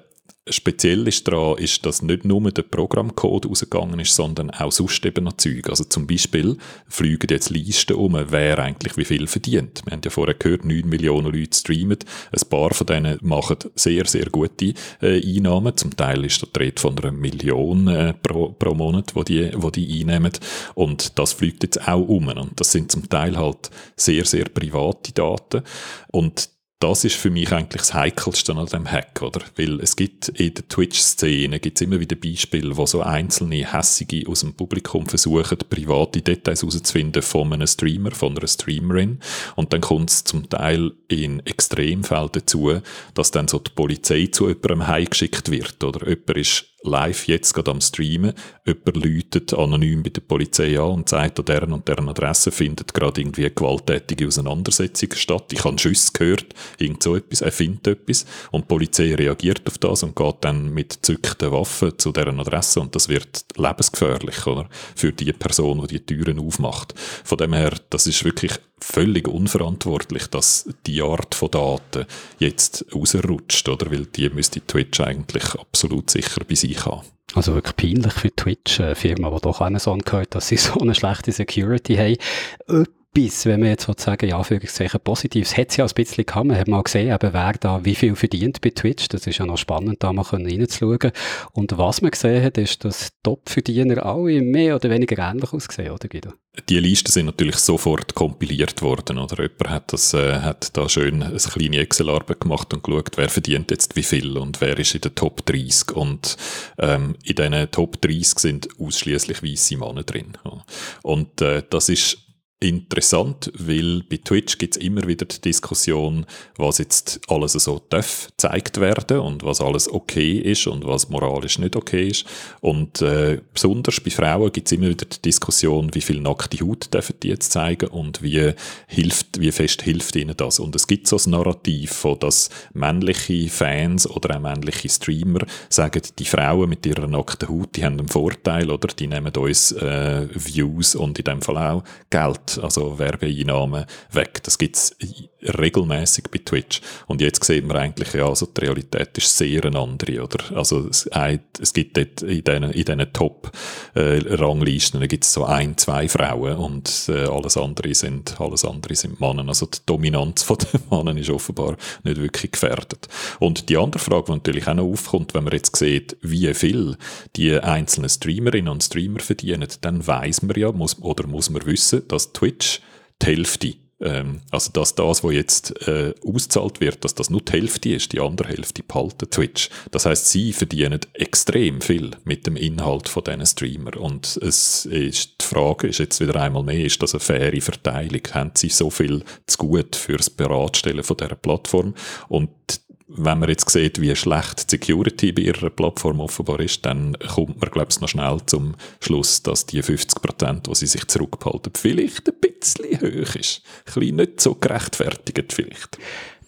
[SPEAKER 4] speziell ist daran, ist, dass nicht nur der Programmcode rausgegangen ist, sondern auch sonst eben noch Zeug. Also zum Beispiel fliegen jetzt Listen um, wer eigentlich wie viel verdient. Wir haben ja vorher gehört, 9 Millionen Leute streamen. Ein paar von denen machen sehr, sehr gute äh, Einnahmen. Zum Teil ist der Rede von einer Million äh, pro, pro Monat, wo die, wo die einnehmen. Und das fliegt jetzt auch um. Und das sind zum Teil halt sehr, sehr private Daten. Und das ist für mich eigentlich das Heikelste an dem Hack, oder? Weil es gibt in der Twitch-Szene immer wieder Beispiele, wo so einzelne Hässige aus dem Publikum versuchen, private Details herauszufinden von einem Streamer, von einer Streamerin. Und dann kommt es zum Teil in Extremfällen dazu, dass dann so die Polizei zu jemandem heimgeschickt wird, oder jemand ist live jetzt gerade am Streamen. Jemand läutet anonym bei der Polizei an und sagt, an deren und deren Adresse findet gerade irgendwie eine gewalttätige Auseinandersetzung statt. Ich habe Schüsse gehört, irgend so etwas, er findet etwas und die Polizei reagiert auf das und geht dann mit zückten Waffen zu deren Adresse und das wird lebensgefährlich, oder? Für die Person, die die Türen aufmacht. Von dem her, das ist wirklich völlig unverantwortlich, dass die Art von Daten jetzt rausrutscht, oder? Weil die müsste Twitch eigentlich absolut sicher bei sich haben.
[SPEAKER 3] Also wirklich peinlich für Twitch, eine Firma, die doch Amazon gehört, dass sie so eine schlechte Security haben etwas, wenn man jetzt sozusagen, ja, für Positives, hat es ja ein bisschen gehabt. Man hat mal gesehen, eben, wer da wie viel verdient bei Twitch. Das ist ja noch spannend, da mal reinzuschauen. Und was man gesehen hat, ist, dass Top-Verdiener alle mehr oder weniger ähnlich aussehen, oder Guido?
[SPEAKER 4] Die Listen sind natürlich sofort kompiliert worden, oder? Jemand hat das, äh, hat da schön eine kleine Excel-Arbeit gemacht und geschaut, wer verdient jetzt wie viel und wer ist in den Top 30. Und, ähm, in diesen Top 30 sind ausschließlich weiße Männer drin. Und, äh, das ist interessant, weil bei Twitch gibt es immer wieder die Diskussion, was jetzt alles so darf gezeigt werden und was alles okay ist und was moralisch nicht okay ist. Und äh, besonders bei Frauen gibt es immer wieder die Diskussion, wie viel nackte Haut dürfen die jetzt zeigen und wie hilft, wie fest hilft ihnen das. Und es gibt so ein Narrativ, von dass männliche Fans oder auch männliche Streamer sagen, die Frauen mit ihrer nackten Haut, die haben einen Vorteil oder die nehmen uns äh, Views und in dem Fall auch Geld also Werbeeinnahmen weg. Das gibt's regelmäßig bei Twitch. Und jetzt sieht man eigentlich, ja, also die Realität ist sehr eine andere, oder? Also es, es gibt dort in diesen, in diesen Top-Ranglisten, äh, gibt es so ein, zwei Frauen und äh, alles andere sind, alles andere sind Männer. Also die Dominanz [laughs] von den Männern ist offenbar nicht wirklich gefährdet. Und die andere Frage, die natürlich auch noch aufkommt, wenn man jetzt sieht, wie viel die einzelnen Streamerinnen und Streamer verdienen, dann weiß man ja, muss, oder muss man wissen, dass Twitch die Hälfte ähm, also dass das, was jetzt äh, auszahlt wird, dass das nur die Hälfte ist, die andere Hälfte behalten Twitch. Das heißt, sie verdienen extrem viel mit dem Inhalt von diesen Streamer. Und es ist, die Frage ist jetzt wieder einmal mehr, ist das eine faire Verteilung? Haben sie so viel zu gut fürs Beratstellen von dieser Plattform? Und wenn man jetzt sieht, wie schlecht die Security bei ihrer Plattform offenbar ist, dann kommt man, glaube ich, noch schnell zum Schluss, dass die 50 Prozent, die sie sich zurückbehalten, vielleicht ein bisschen hoch ist. Ein bisschen nicht so gerechtfertigt vielleicht.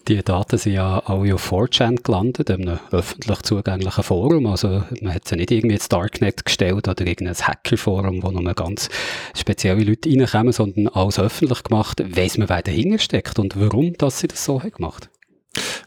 [SPEAKER 3] Die Daten sind ja alle auf 4chan gelandet, in einem öffentlich zugänglichen Forum. Also man hat sie nicht irgendwie ins Darknet gestellt oder irgendein Hackerforum, wo nur ganz spezielle Leute reinkommen, sondern alles öffentlich gemacht. Weiss man, wer dahinter steckt und warum dass sie das so haben gemacht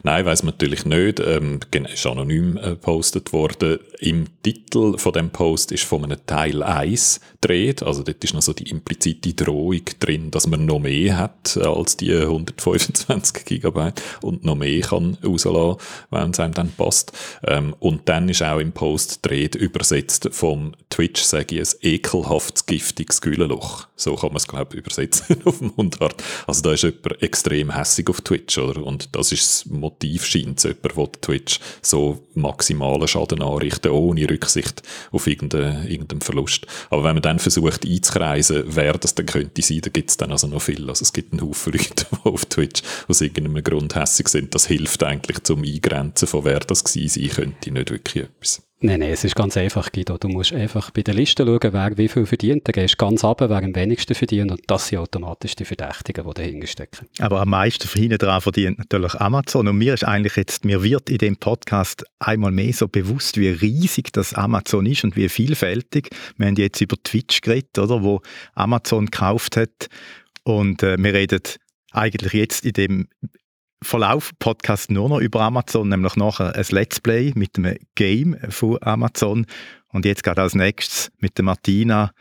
[SPEAKER 4] Nein, weiß man natürlich nicht. Ähm, ist anonym äh, gepostet worden. Im Titel von dem Post ist von einem Teil 1 dreht. Also dort ist noch so die implizite Drohung drin, dass man noch mehr hat als die 125 Gigabyte und noch mehr kann rauslassen, wenn es einem dann passt. Ähm, und dann ist auch im Post dreht übersetzt vom Twitch, sage ich, ein ekelhaftes, giftiges Gühlenloch. So kann man es, glaube ich, übersetzen [laughs] auf dem Mundart. Also da ist jemand extrem hässig auf Twitch, oder? Und das ist das Motiv, scheint es, jemand, der Twitch so maximalen Schaden anrichten, ohne Rücksicht auf irgendeinen, irgendeinen Verlust. Aber wenn man dann versucht einzukreisen, wer das dann könnte sein, da gibt es dann also noch viel. Also es gibt einen Haufen [laughs] Leute, die auf Twitch aus irgendeinem Grund hässig sind. Das hilft eigentlich zum Eingrenzen von wer das gewesen sein könnte, nicht wirklich etwas.
[SPEAKER 3] Nein, nein, es ist ganz einfach, Guido. Du musst einfach bei der Liste schauen, wer wie viel verdient. Dann gehst du ganz ab, wer am wenigsten verdient. Und das sind automatisch die Verdächtigen, die dahinter stecken.
[SPEAKER 2] Aber am meisten hinten dran verdient natürlich Amazon. Und mir ist eigentlich jetzt, mir wird in dem Podcast einmal mehr so bewusst, wie riesig das Amazon ist und wie vielfältig. Wir haben jetzt über Twitch geredet, oder, wo Amazon gekauft hat. Und äh, wir reden eigentlich jetzt in dem Verlauf Podcast nur noch über Amazon, nämlich nachher ein Let's Play mit einem Game von Amazon und jetzt gerade als nächstes mit der Martina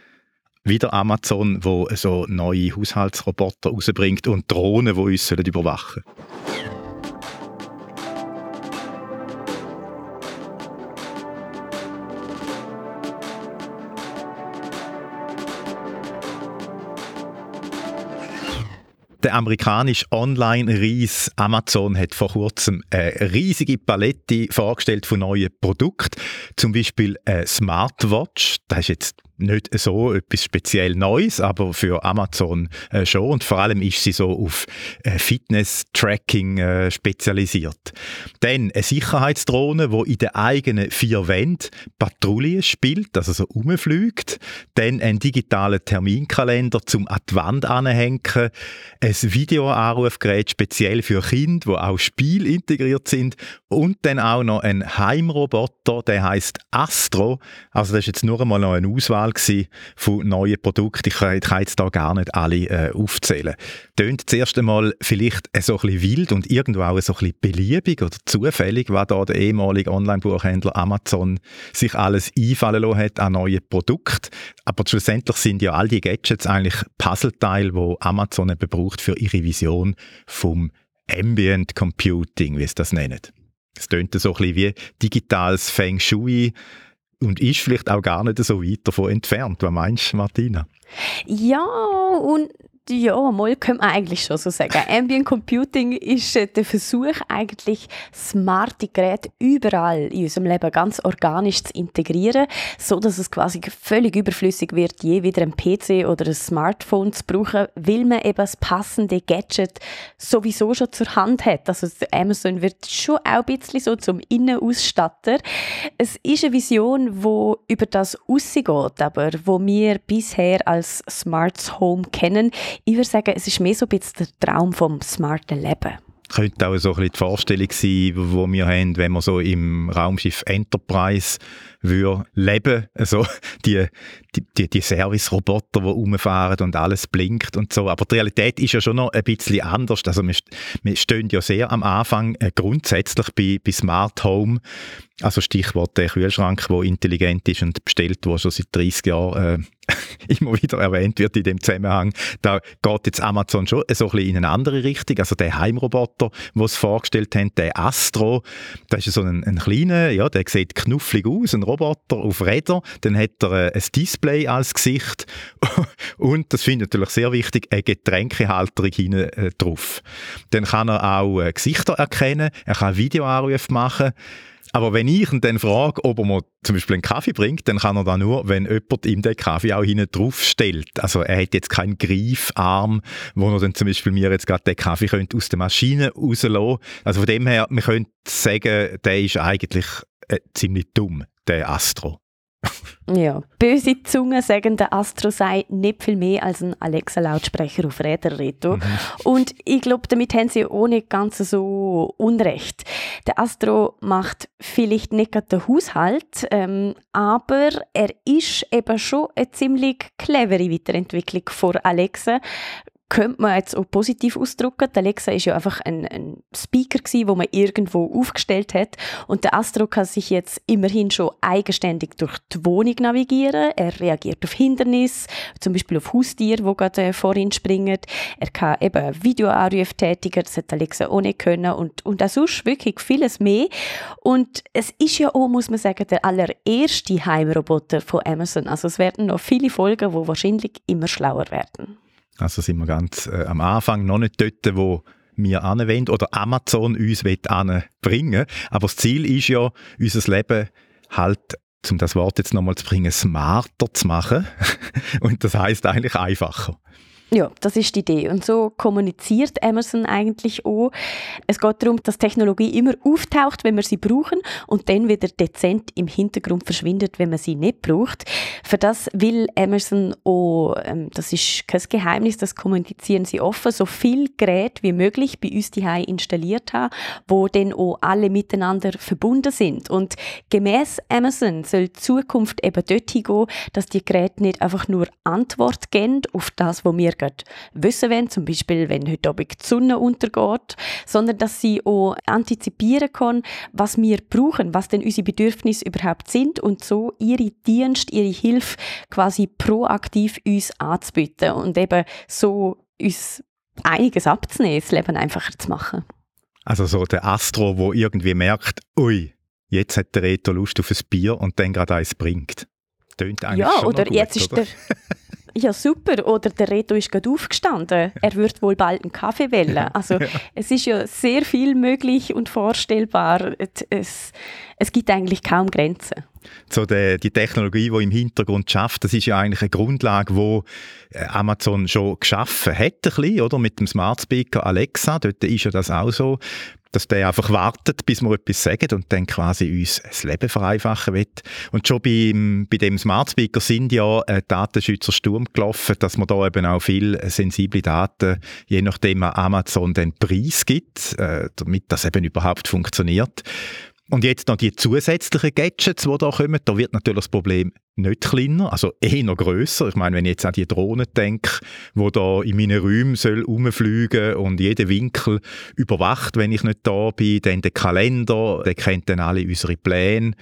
[SPEAKER 2] wieder Amazon, wo so neue Haushaltsroboter rausbringt und Drohnen, die uns überwachen sollen. Der amerikanische Online-Ries Amazon hat vor kurzem eine riesige Palette vorgestellt von neuen Produkten. Zum Beispiel eine Smartwatch. Das ist jetzt nicht so etwas speziell Neues, aber für Amazon äh, schon. Und vor allem ist sie so auf äh, Fitness-Tracking äh, spezialisiert. Dann eine Sicherheitsdrohne, die in den eigenen vier Wänden Patrouille spielt, also so rumfliegt. Dann ein digitaler Terminkalender zum an anhängen. Ein Videoanrufgerät speziell für Kinder, wo auch Spiel integriert sind. Und dann auch noch ein Heimroboter, der heißt Astro. Also das ist jetzt nur einmal noch eine Auswahl Auswahl von neuen Produkten. Ich kann, jetzt da gar nicht alle äh, aufzählen. Tönt zuerst einmal vielleicht so ein bisschen wild und irgendwo auch so ein bisschen beliebig oder zufällig, was da der ehemalige Online-Buchhändler Amazon sich alles einfallen lassen hat an neue Produkte. Aber schlussendlich sind ja all die Gadgets eigentlich Puzzleteile, die Amazon eben braucht für ihre Vision vom Ambient Computing, wie es das nennen. Es tönt so ein bisschen wie digitales Feng Shui, und ist vielleicht auch gar nicht so weit davon entfernt. Was meinst du, Martina?
[SPEAKER 5] Ja, und ja, mal könnte man eigentlich schon so sagen. [laughs] Ambient Computing ist äh, der Versuch, eigentlich smarte Geräte überall in unserem Leben ganz organisch zu integrieren, so dass es quasi völlig überflüssig wird, je wieder ein PC oder ein Smartphone zu brauchen, weil man eben das passende Gadget sowieso schon zur Hand hat. Also Amazon wird schon auch ein bisschen so zum Innenausstatter. Es ist eine Vision, wo über das rausgeht, aber wo wir bisher als Smart Home kennen, ich würde sagen, es ist mehr so ein bisschen der Traum vom smarten Leben
[SPEAKER 2] könnte auch so ein bisschen die Vorstellung sein, die wir haben, wenn wir so im Raumschiff Enterprise würde leben, also die, die, die Service-Roboter, die rumfahren und alles blinkt und so. Aber die Realität ist ja schon noch ein bisschen anders. Also wir, wir stehen ja sehr am Anfang äh, grundsätzlich bei, bei Smart Home, also Stichwort der Kühlschrank, der intelligent ist und bestellt, wo schon seit 30 Jahren äh, [laughs] immer wieder erwähnt wird in dem Zusammenhang. Da geht jetzt Amazon schon so ein bisschen in eine andere Richtung. Also der Heimroboter, den sie vorgestellt haben, der Astro, das ist so ein, ein kleiner, ja, der sieht knufflig aus, ein Roboter auf Rädern, dann hat er äh, ein Display als Gesicht [laughs] und, das finde ich natürlich sehr wichtig, eine Getränkehalterung hinten äh, drauf. Dann kann er auch äh, Gesichter erkennen, er kann Videoanrufe machen, aber wenn ich ihn dann frage, ob er mir zum Beispiel einen Kaffee bringt, dann kann er das nur, wenn jemand ihm den Kaffee auch hinten drauf stellt. Also er hat jetzt keinen Greifarm, wo er dann zum Beispiel mir jetzt gerade den Kaffee könnte aus der Maschine rauslassen Also von dem her, man könnte sagen, der ist eigentlich äh, ziemlich dumm, der Astro. [laughs]
[SPEAKER 5] Ja, böse Zungen sagen, der Astro sei nicht viel mehr als ein Alexa-Lautsprecher auf Räderreto. Mhm. Und ich glaube, damit haben sie nicht ganz so Unrecht. Der Astro macht vielleicht nicht den Haushalt, ähm, aber er ist eben schon eine ziemlich clevere Weiterentwicklung vor Alexa könnte man jetzt auch positiv ausdrücken. Der Alexa ist ja einfach ein, ein Speaker gewesen, wo man irgendwo aufgestellt hat und der Astro kann sich jetzt immerhin schon eigenständig durch die Wohnung navigieren. Er reagiert auf Hindernisse, zum Beispiel auf Haustiere, wo gerade äh, vor ihn springen. Er kann eben Videoanrufe tätigen, das hat Alexa auch nicht können und, und auch sonst wirklich vieles mehr. Und es ist ja auch, muss man sagen, der allererste Heimroboter von Amazon. Also es werden noch viele Folgen, wo wahrscheinlich immer schlauer werden.
[SPEAKER 2] Also sind wir ganz äh, am Anfang noch nicht dort, wo wir anwenden oder Amazon uns anbringen Aber das Ziel ist ja, unser Leben halt um das Wort jetzt nochmal zu bringen, smarter zu machen. [laughs] Und das heißt eigentlich einfacher.
[SPEAKER 5] Ja, das ist die Idee. Und so kommuniziert Amazon eigentlich auch. Es geht darum, dass Technologie immer auftaucht, wenn wir sie brauchen und dann wieder dezent im Hintergrund verschwindet, wenn man sie nicht braucht. Für das will Amazon auch, ähm, das ist kein Geheimnis, das kommunizieren sie offen, so viel Geräte wie möglich bei uns die installiert haben, wo dann auch alle miteinander verbunden sind. Und gemäß Amazon soll die Zukunft eben dorthin gehen, dass die Geräte nicht einfach nur Antwort geben auf das, was wir gerade wissen wollen, zum Beispiel, wenn heute Abend die Sonne untergeht, sondern dass sie auch antizipieren können, was wir brauchen, was denn unsere Bedürfnisse überhaupt sind und so ihre Dienst, ihre Hilfe quasi proaktiv uns anzubieten und eben so uns einiges abzunehmen, das Leben einfacher zu machen.
[SPEAKER 2] Also so der Astro, wo irgendwie merkt, ui, jetzt hat der Reto Lust auf ein Bier und dann gerade eins bringt.
[SPEAKER 5] Tönt eigentlich ja, schon oder gut, jetzt ist oder? der [laughs] Ja, super. Oder der Reto ist gerade aufgestanden. Er wird wohl bald einen Kaffee wählen. Also es ist ja sehr viel möglich und vorstellbar. Es, es gibt eigentlich kaum Grenzen.
[SPEAKER 2] So die, die Technologie, die im Hintergrund schafft, das ist ja eigentlich eine Grundlage, wo äh, Amazon schon geschaffen hat, oder? Mit dem Smart Speaker Alexa. Dort ist ja das auch so dass der einfach wartet, bis wir etwas sagen und dann quasi uns das Leben vereinfachen will. Und schon beim, bei dem Smart Speaker sind ja äh, Datenschützer Sturm gelaufen, dass man da eben auch viel sensible Daten, je nachdem Amazon den Preis gibt, äh, damit das eben überhaupt funktioniert. Und jetzt noch die zusätzlichen Gadgets, die da kommen, da wird natürlich das Problem nicht kleiner, also eher noch grösser. Ich meine, wenn ich jetzt an die Drohnen denke, wo da in meinen Räumen soll rumfliegen und jeden Winkel überwacht, wenn ich nicht da bin, dann der Kalender, der kennt dann alle unsere Pläne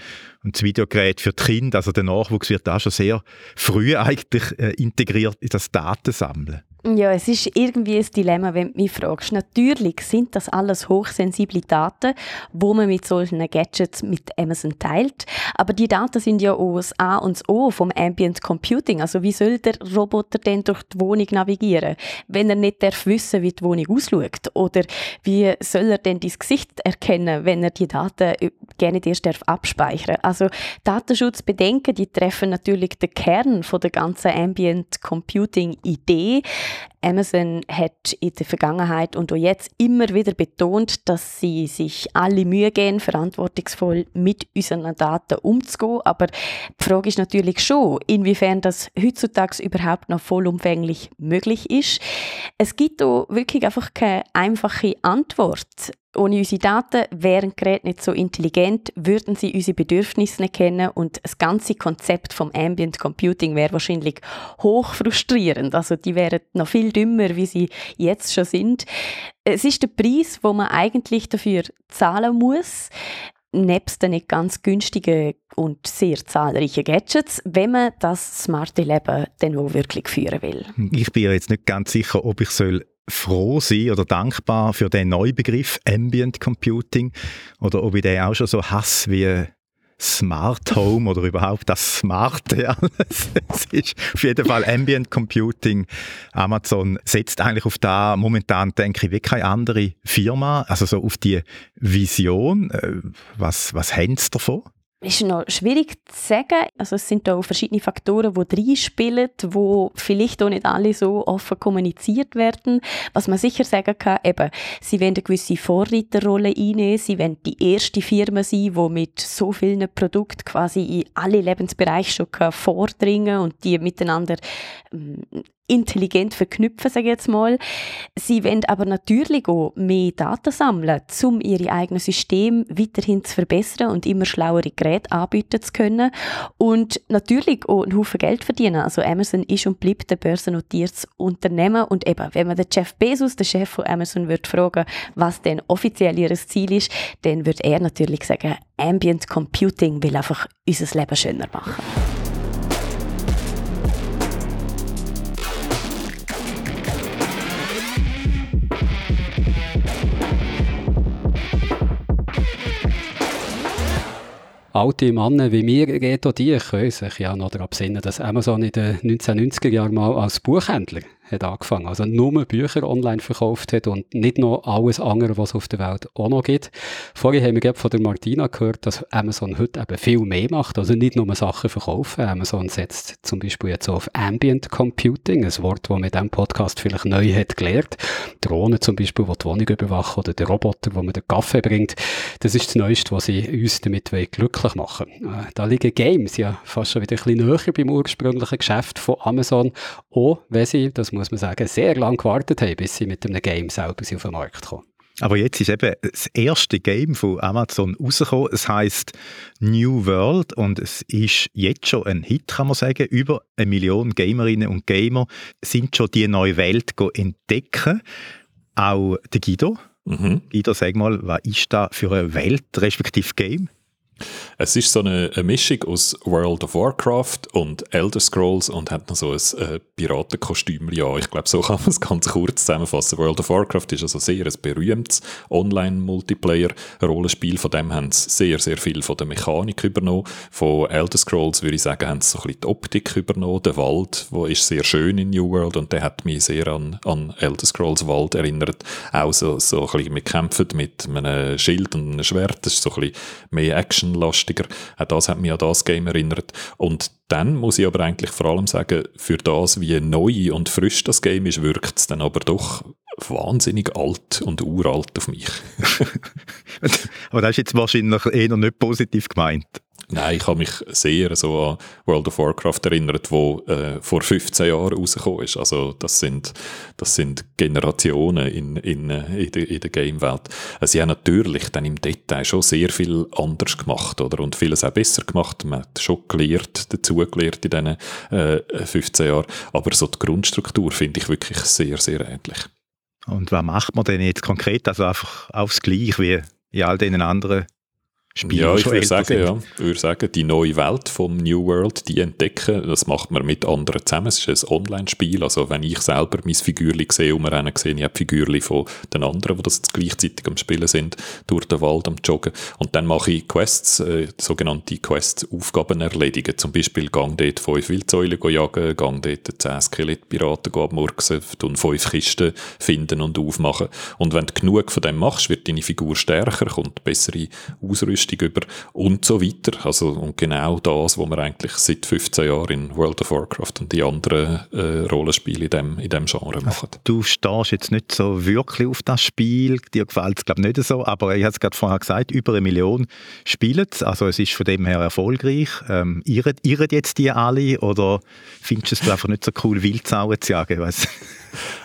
[SPEAKER 2] und das Videogerät für die Kinder, also der Nachwuchs wird da schon sehr früh [laughs] eigentlich äh, integriert in das Datensammeln.
[SPEAKER 5] Ja, es ist irgendwie ein Dilemma, wenn du mich fragst. Natürlich sind das alles hochsensible Daten, wo man mit solchen Gadgets mit Amazon teilt. Aber die Daten sind ja auch das A und das O vom Ambient Computing. Also wie soll der Roboter denn durch die Wohnung navigieren, wenn er nicht darf wissen, wie die Wohnung ausschaut? Oder wie soll er denn dein Gesicht erkennen, wenn er die Daten gerne erst darf abspeichern? Also Datenschutzbedenken, die treffen natürlich den Kern von der ganzen Ambient Computing Idee. Amazon hat in der Vergangenheit und auch jetzt immer wieder betont, dass sie sich alle Mühe geben, verantwortungsvoll mit unseren Daten umzugehen. Aber die Frage ist natürlich schon, inwiefern das heutzutage überhaupt noch vollumfänglich möglich ist. Es gibt auch wirklich einfach keine einfache Antwort. Ohne unsere Daten wären Geräte nicht so intelligent, würden sie unsere Bedürfnisse nicht kennen und das ganze Konzept vom Ambient Computing wäre wahrscheinlich hoch frustrierend. Also die wären noch viel dümmer, wie sie jetzt schon sind. Es ist der Preis, wo man eigentlich dafür zahlen muss nebst den nicht ganz günstigen und sehr zahlreichen Gadgets, wenn man das smarte Leben dann auch wirklich führen will.
[SPEAKER 2] Ich bin jetzt nicht ganz sicher, ob ich soll froh sein oder dankbar für den neuen Begriff Ambient Computing oder ob ich den auch schon so hasse wie Smart Home oder überhaupt das Smarte alles. [laughs] es ist auf jeden Fall Ambient Computing. Amazon setzt eigentlich auf da momentan, denke ich, wie keine andere Firma, also so auf die Vision. Äh, was, was sie davon?
[SPEAKER 5] Ist noch schwierig zu sagen. Also es sind da auch verschiedene Faktoren, die reinspielen, wo vielleicht auch nicht alle so offen kommuniziert werden. Was man sicher sagen kann, eben, sie wollen eine gewisse Vorreiterrolle einnehmen, sie wollen die erste Firma sein, die mit so vielen Produkten quasi in alle Lebensbereiche schon vordringen und die miteinander ähm, intelligent verknüpfen, sage ich jetzt mal. Sie wollen aber natürlich auch mehr Daten sammeln, um ihre eigenen Systeme weiterhin zu verbessern und immer schlauere Geräte anbieten zu können. Und natürlich auch einen Haufen Geld verdienen. Also Amazon ist und bleibt ein börsennotiertes Unternehmen. Und eben, wenn man den Jeff Bezos, den Chef von Amazon, wird fragen, was denn offiziell ihr Ziel ist, dann wird er natürlich sagen, Ambient Computing will einfach unser Leben schöner machen.
[SPEAKER 3] Alte Männer wie mir, Reto, die können sich ja noch daran besinnen, dass Amazon in den 1990er Jahren mal als Buchhändler hat angefangen. Also nur Bücher online verkauft hat und nicht noch alles andere, was es auf der Welt auch noch gibt. Vorhin haben wir von der Martina gehört, dass Amazon heute eben viel mehr macht. Also nicht nur Sachen verkaufen. Amazon setzt zum Beispiel jetzt auf Ambient Computing, ein Wort, das man in diesem Podcast vielleicht neu hat gelernt. Drohnen zum Beispiel, die die Wohnung überwachen oder der Roboter, wo man den Kaffee bringt. Das ist das Neueste, was sie uns damit glücklich machen äh, Da liegen Games ja fast schon wieder ein bisschen näher beim ursprünglichen Geschäft von Amazon. Auch wenn sie, das muss muss man sagen, sehr lange gewartet haben, bis sie mit einem Game selber auf den Markt kommen.
[SPEAKER 2] Aber jetzt ist eben das erste Game von Amazon rausgekommen. Es heißt New World und es ist jetzt schon ein Hit, kann man sagen. Über eine Million Gamerinnen und Gamer sind schon die neue Welt entdecken. Auch der Guido. Mhm. Guido, sag mal, was ist da für eine Welt, respektive Game?
[SPEAKER 4] Es ist so eine, eine, Mischung aus World of Warcraft und Elder Scrolls und hat noch so ein äh, Piratenkostüm. Ja, ich glaube, so [laughs] kann man es ganz kurz zusammenfassen. World of Warcraft ist also sehr ein berühmtes Online-Multiplayer-Rollenspiel. Von dem haben sie sehr, sehr viel von der Mechanik übernommen. Von Elder Scrolls würde ich sagen, haben sie so ein bisschen die Optik übernommen. Der Wald, wo ist sehr schön in New World und der hat mich sehr an, an Elder Scrolls Wald erinnert. Auch so, so ein bisschen, wir kämpfen mit einem Schild und einem Schwert. Das ist so ein bisschen mehr actionlastiger. Auch das hat mich an das Game erinnert. Und dann muss ich aber eigentlich vor allem sagen, für das, wie neu und frisch das Game ist, wirkt es dann aber doch wahnsinnig alt und uralt auf mich. [laughs]
[SPEAKER 2] aber das ist jetzt wahrscheinlich eher nicht positiv gemeint.
[SPEAKER 4] Nein, ich habe mich sehr so an World of Warcraft erinnert, wo äh, vor 15 Jahren rausgekommen ist. Also das sind, das sind Generationen in, in, äh, in, der, in der Game-Welt. Äh, sie haben natürlich dann im Detail schon sehr viel anders gemacht oder? und vieles auch besser gemacht. Man hat schon gelernt, dazu gelernt in diesen äh, 15 Jahren. Aber so die Grundstruktur finde ich wirklich sehr, sehr ähnlich.
[SPEAKER 2] Und was macht man denn jetzt konkret? Also einfach aufs Gleich wie in all den anderen
[SPEAKER 4] Spiele ja, ich würde sagen, ja, ich würde sagen, die neue Welt vom New World, die entdecken, das macht man mit anderen zusammen. Es ist ein Online-Spiel, also wenn ich selber mein Figürli sehe, umrennen sehe, ich habe Figürli von den anderen, die das jetzt gleichzeitig am Spielen sind, durch den Wald am Joggen. Und dann mache ich Quests, äh, sogenannte Quests-Aufgaben erledigen. Zum Beispiel gang dort fünf Wildsäulen jagen, gang dort zehn Skelettpiraten abmurksen und fünf Kisten finden und aufmachen. Und wenn du genug von dem machst, wird deine Figur stärker, kommt bessere Ausrüstung Rüstung über und so weiter. Also, und genau das, was wir eigentlich seit 15 Jahren in World of Warcraft und die anderen äh, Rollenspiele in dem, in dem Genre machen.
[SPEAKER 2] Du stehst jetzt nicht so wirklich auf das Spiel, dir gefällt es glaube ich nicht so, aber ich habe es gerade vorher gesagt, über eine Million spielen es, also es ist von dem her erfolgreich. Ähm, irren, irren jetzt die alle oder findest du es einfach nicht so cool, Wildsauen zu jagen? Weiss?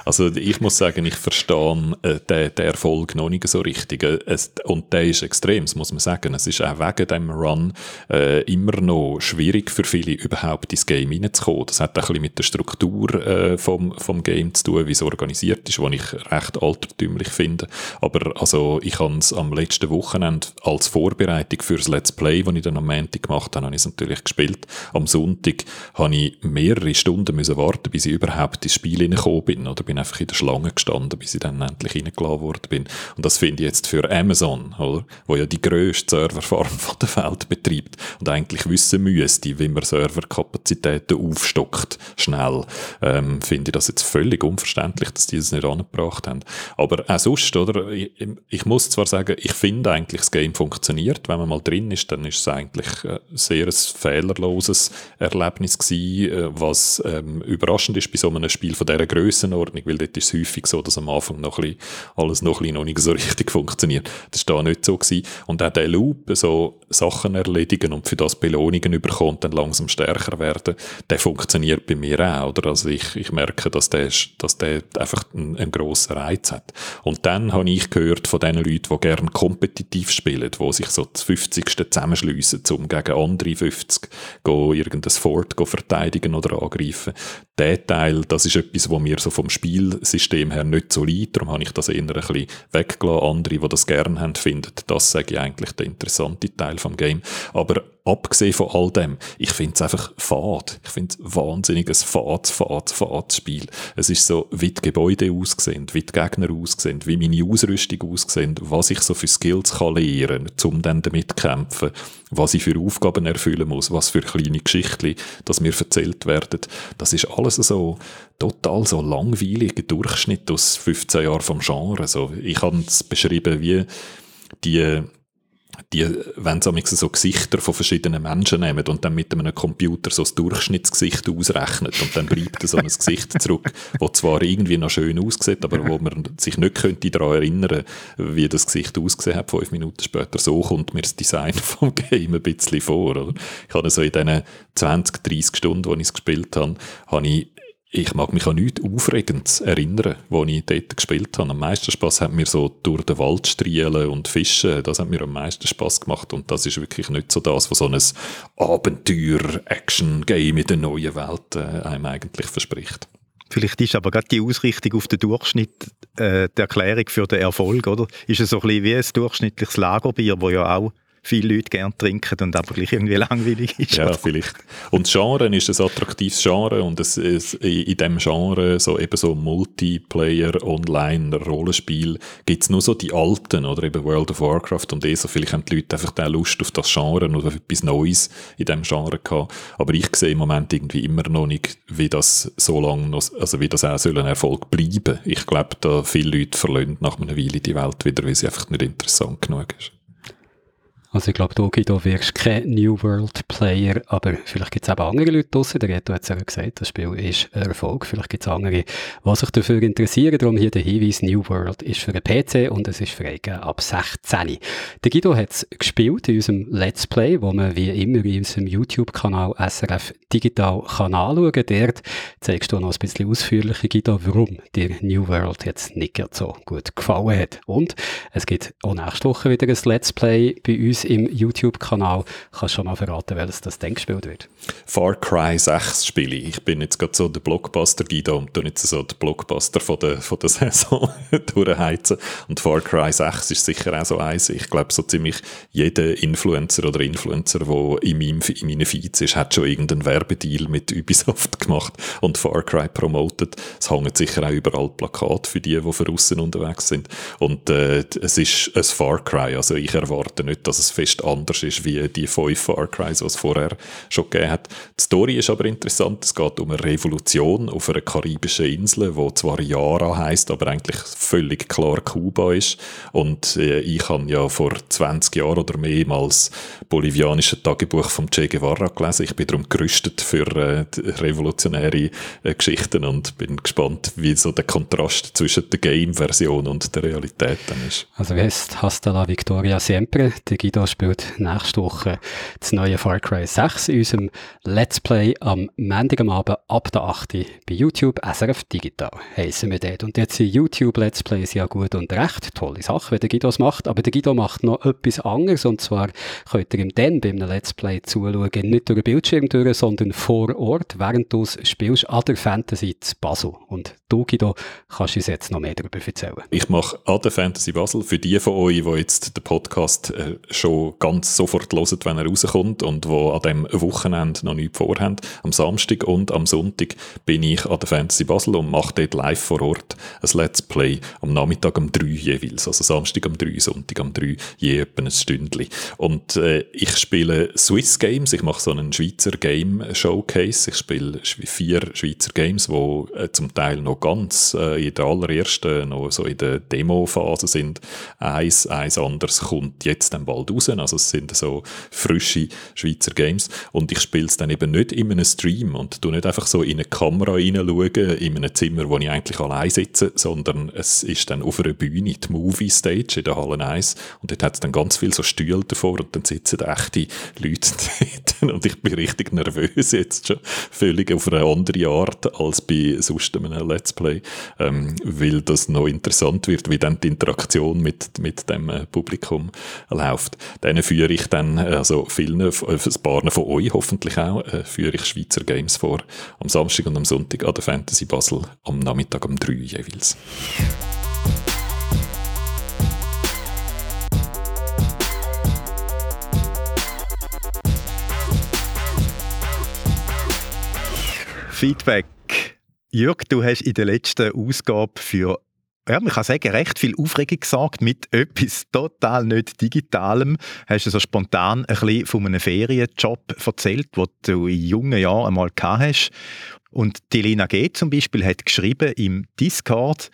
[SPEAKER 4] Also ich muss sagen, ich verstehe äh, den, den, Erfolg noch nicht so richtig. Äh, es, und der ist extrem, das muss man sagen. Es ist auch wegen dem Run äh, immer noch schwierig für viele, überhaupt ins Game reinzukommen. Das hat auch ein bisschen mit der Struktur äh, vom, vom Game zu tun, wie es organisiert ist, was ich recht altertümlich finde. Aber also ich habe es am letzten Wochenende als Vorbereitung für das Let's Play, das ich dann am Montag gemacht habe, habe ich es natürlich gespielt. Am Sonntag habe ich mehrere Stunden müssen warten, bis ich überhaupt ins Spiel hineingekommen bin. Oder bin bin einfach in der Schlange gestanden, bis ich dann endlich reingeladen worden bin. Und das finde ich jetzt für Amazon, oder? Wo ja die grösste Serverfarm [laughs] der Welt betreibt und eigentlich wissen müsste, wie man Serverkapazitäten aufstockt, schnell, ähm, finde ich das jetzt völlig unverständlich, dass die das nicht angebracht haben. Aber auch sonst, oder? Ich, ich, muss zwar sagen, ich finde eigentlich, das Game funktioniert. Wenn man mal drin ist, dann ist es eigentlich äh, sehr ein fehlerloses Erlebnis gewesen, äh, was ähm, überraschend ist bei so einem Spiel von dieser Grössenordnung, weil dort ist es häufig so, dass am Anfang noch ein bisschen, alles noch, ein bisschen noch nicht so [laughs] richtig funktioniert. Das war da nicht so. Gewesen. Und auch der Loop, so Sachen erledigen und für das Belohnungen überkommen und dann langsam stärker werden, der funktioniert bei mir auch. Oder? Also ich, ich merke, dass der, dass der einfach einen, einen grossen Reiz hat. Und dann habe ich gehört von den Leuten, die gerne kompetitiv spielen, die sich so das 50. zusammenschliessen, um gegen andere 50 go irgendein Fort verteidigen oder angreifen. Der Teil, das ist etwas, was mir so vom Spielsystem her nicht so liegt. Darum habe ich das eher ein bisschen weggelassen. Andere, die das gerne haben, finden, das sage ich eigentlich der interessante Teil vom Game. Aber abgesehen von all dem, ich finde es einfach fad. Ich finde es wahnsinnig ein fad, fad, fad Spiel. Es ist so, wie die Gebäude aussehen, wie die Gegner aussehen, wie meine Ausrüstung aussehen, was ich so für Skills kann lernen, um dann damit zu kämpfen, was ich für Aufgaben erfüllen muss, was für kleine Geschichten, dass mir erzählt werden. Das ist alles so total so langweiliger Durchschnitt aus 15 Jahren vom Genre. So, ich habe es beschrieben wie die die, wenn sie so Gesichter von verschiedenen Menschen nehmen und dann mit einem Computer so das Durchschnittsgesicht ausrechnet und dann bleibt so ein [laughs] Gesicht zurück, wo zwar irgendwie noch schön aussieht, aber wo man sich nicht könnte daran erinnern, wie das Gesicht ausgesehen hat, fünf Minuten später. So kommt mir das Design [laughs] vom Game ein bisschen vor. Oder? Ich habe so in diesen 20, 30 Stunden, die ich es gespielt habe, habe ich ich mag mich an nichts Aufregendes erinnern, wo ich dort gespielt habe. Am meisten Spaß hat mir so durch den Wald strielen und fischen. Das hat mir am meisten Spaß gemacht. Und das ist wirklich nicht so das, was so ein Abenteuer-Action-Game in der neuen Welt äh, einem eigentlich verspricht.
[SPEAKER 2] Vielleicht ist aber gerade die Ausrichtung auf den Durchschnitt äh, die Erklärung für den Erfolg, oder? Ist es so ein bisschen wie ein durchschnittliches Lagerbier, wo ja auch viele Leute gerne trinken und aber gleich irgendwie [laughs] langweilig ist.
[SPEAKER 4] Ja, vielleicht. Und das Genre ist ein attraktives Genre und es, es, in diesem Genre, so eben so Multiplayer, Online, Rollenspiel, gibt es nur so die alten oder eben World of Warcraft und ESO. Vielleicht haben die Leute einfach die Lust auf das Genre und auf etwas Neues in diesem Genre gehabt. Aber ich sehe im Moment irgendwie immer noch nicht, wie das so lange noch, also wie das auch soll ein Erfolg bleiben. Ich glaube, da viele Leute verlassen nach einer Weile die Welt wieder, weil sie einfach nicht interessant genug ist.
[SPEAKER 3] Also ich glaube, du, Guido, wirkst kein New World Player, aber vielleicht gibt es auch andere Leute draussen, der Reto hat es ja gesagt, das Spiel ist ein Erfolg, vielleicht gibt es andere, die sich dafür interessieren, darum hier der Hinweis, New World ist für einen PC und es ist freigegeben ab 16. Der Guido hat es gespielt in unserem Let's Play, wo man wie immer in unserem YouTube-Kanal SRF Digital kann anschauen kann. Dort zeigst du noch ein bisschen ausführlicher, Guido, warum dir New World jetzt nicht so gut gefallen hat. Und es gibt auch nächste Woche wieder ein Let's Play bei uns im YouTube-Kanal. Kannst schon mal verraten, welches das dann gespielt wird?
[SPEAKER 4] Far Cry 6 spiele ich. Bin jetzt gerade so der Blockbuster-Guido und tu jetzt so den Blockbuster von der, von der [laughs] Saison durchheizen. Und Far Cry 6 ist sicher auch so eins. Ich glaube, so ziemlich jeder Influencer oder Influencer, der in, meinem, in meinen Feeds ist, hat schon irgendeinen Werbedeal mit Ubisoft [laughs] gemacht und Far Cry promotet. Es hängen sicher auch überall Plakate für die, die von außen unterwegs sind. Und äh, es ist ein Far Cry. Also ich erwarte nicht, dass es fest anders ist wie die fünf Far Crys, die es vorher schon gegeben hat. Die Story ist aber interessant. Es geht um eine Revolution auf einer karibischen Insel, wo zwar Yara heißt, aber eigentlich völlig klar Kuba ist. Und äh, ich habe ja vor 20 Jahren oder mehrmals bolivianische Tagebuch vom Che Guevara gelesen. Ich bin darum gerüstet für äh, revolutionäre äh, Geschichten und bin gespannt, wie so der Kontrast zwischen der Game-Version und der Realität dann ist.
[SPEAKER 3] Also wie heißt Hasta la Victoria Siempre? Der Guido spielt nächste Woche das neue Far Cry 6 in unserem Let's Play am Montag am Abend ab der 8. bei YouTube SRF Digital heissen wir dort. Und jetzt sind YouTube Let's Plays ja gut und recht, tolle Sache, wenn der Guido es macht, aber der Guido macht noch etwas anderes und zwar könnt ihr ihm dann beim Let's Play zuschauen, nicht durch den Bildschirm durch, sondern vor Ort, während du spielst an der Fantasy zu Basel. Und du, Guido, kannst uns jetzt noch mehr darüber erzählen.
[SPEAKER 4] Ich mache an der Fantasy Basel, für die von euch, die jetzt den Podcast äh, schon ganz sofort hören, wenn er rauskommt und wo an dem Wochenende noch nichts vorhaben. Am Samstag und am Sonntag bin ich an der Fantasy Basel und mache dort live vor Ort ein Let's Play am Nachmittag um drei jeweils. Also Samstag um drei, Sonntag um drei, je etwa ein Stündchen. Und äh, ich spiele Swiss Games, ich mache so einen Schweizer Game Showcase. Ich spiele vier Schweizer Games, die äh, zum Teil noch ganz äh, in der allerersten, noch so in der Demo-Phase sind. Eins, eins anderes kommt jetzt dann bald raus. Also es sind so frische Schweizer Games. Und ich spiele es dann eben nicht in einem Stream und tu nicht einfach so in eine Kamera reinschauen, in einem Zimmer, wo ich eigentlich allein sitze, sondern es ist dann auf einer Bühne, die Movie Stage in der Halle 1 und dort hat es dann ganz viel so Stühle davor und dann sitzen echte Leute [laughs] dort und ich bin richtig nervös jetzt schon, völlig auf eine andere Art als bei sonst einem Let's Play, ähm, weil das noch interessant wird, wie dann die Interaktion mit, mit dem äh, Publikum läuft. Dann führe ich dann, also vielen, äh, ein paar von euch hoffentlich auch, äh, führe ich Schweizer Games vor. Am Samstag und am Sonntag an der Fantasy Basel, am Nachmittag um drei jeweils.
[SPEAKER 2] Feedback. Jörg, du hast in der letzten Ausgabe für ja, man kann sagen, recht viel Aufregung gesagt mit etwas total nicht Digitalem. Hast du so spontan ein bisschen von einem Ferienjob erzählt, den du in jungen Jahren einmal gehabt hast. Und die Lena G. zum Beispiel hat geschrieben im Discord,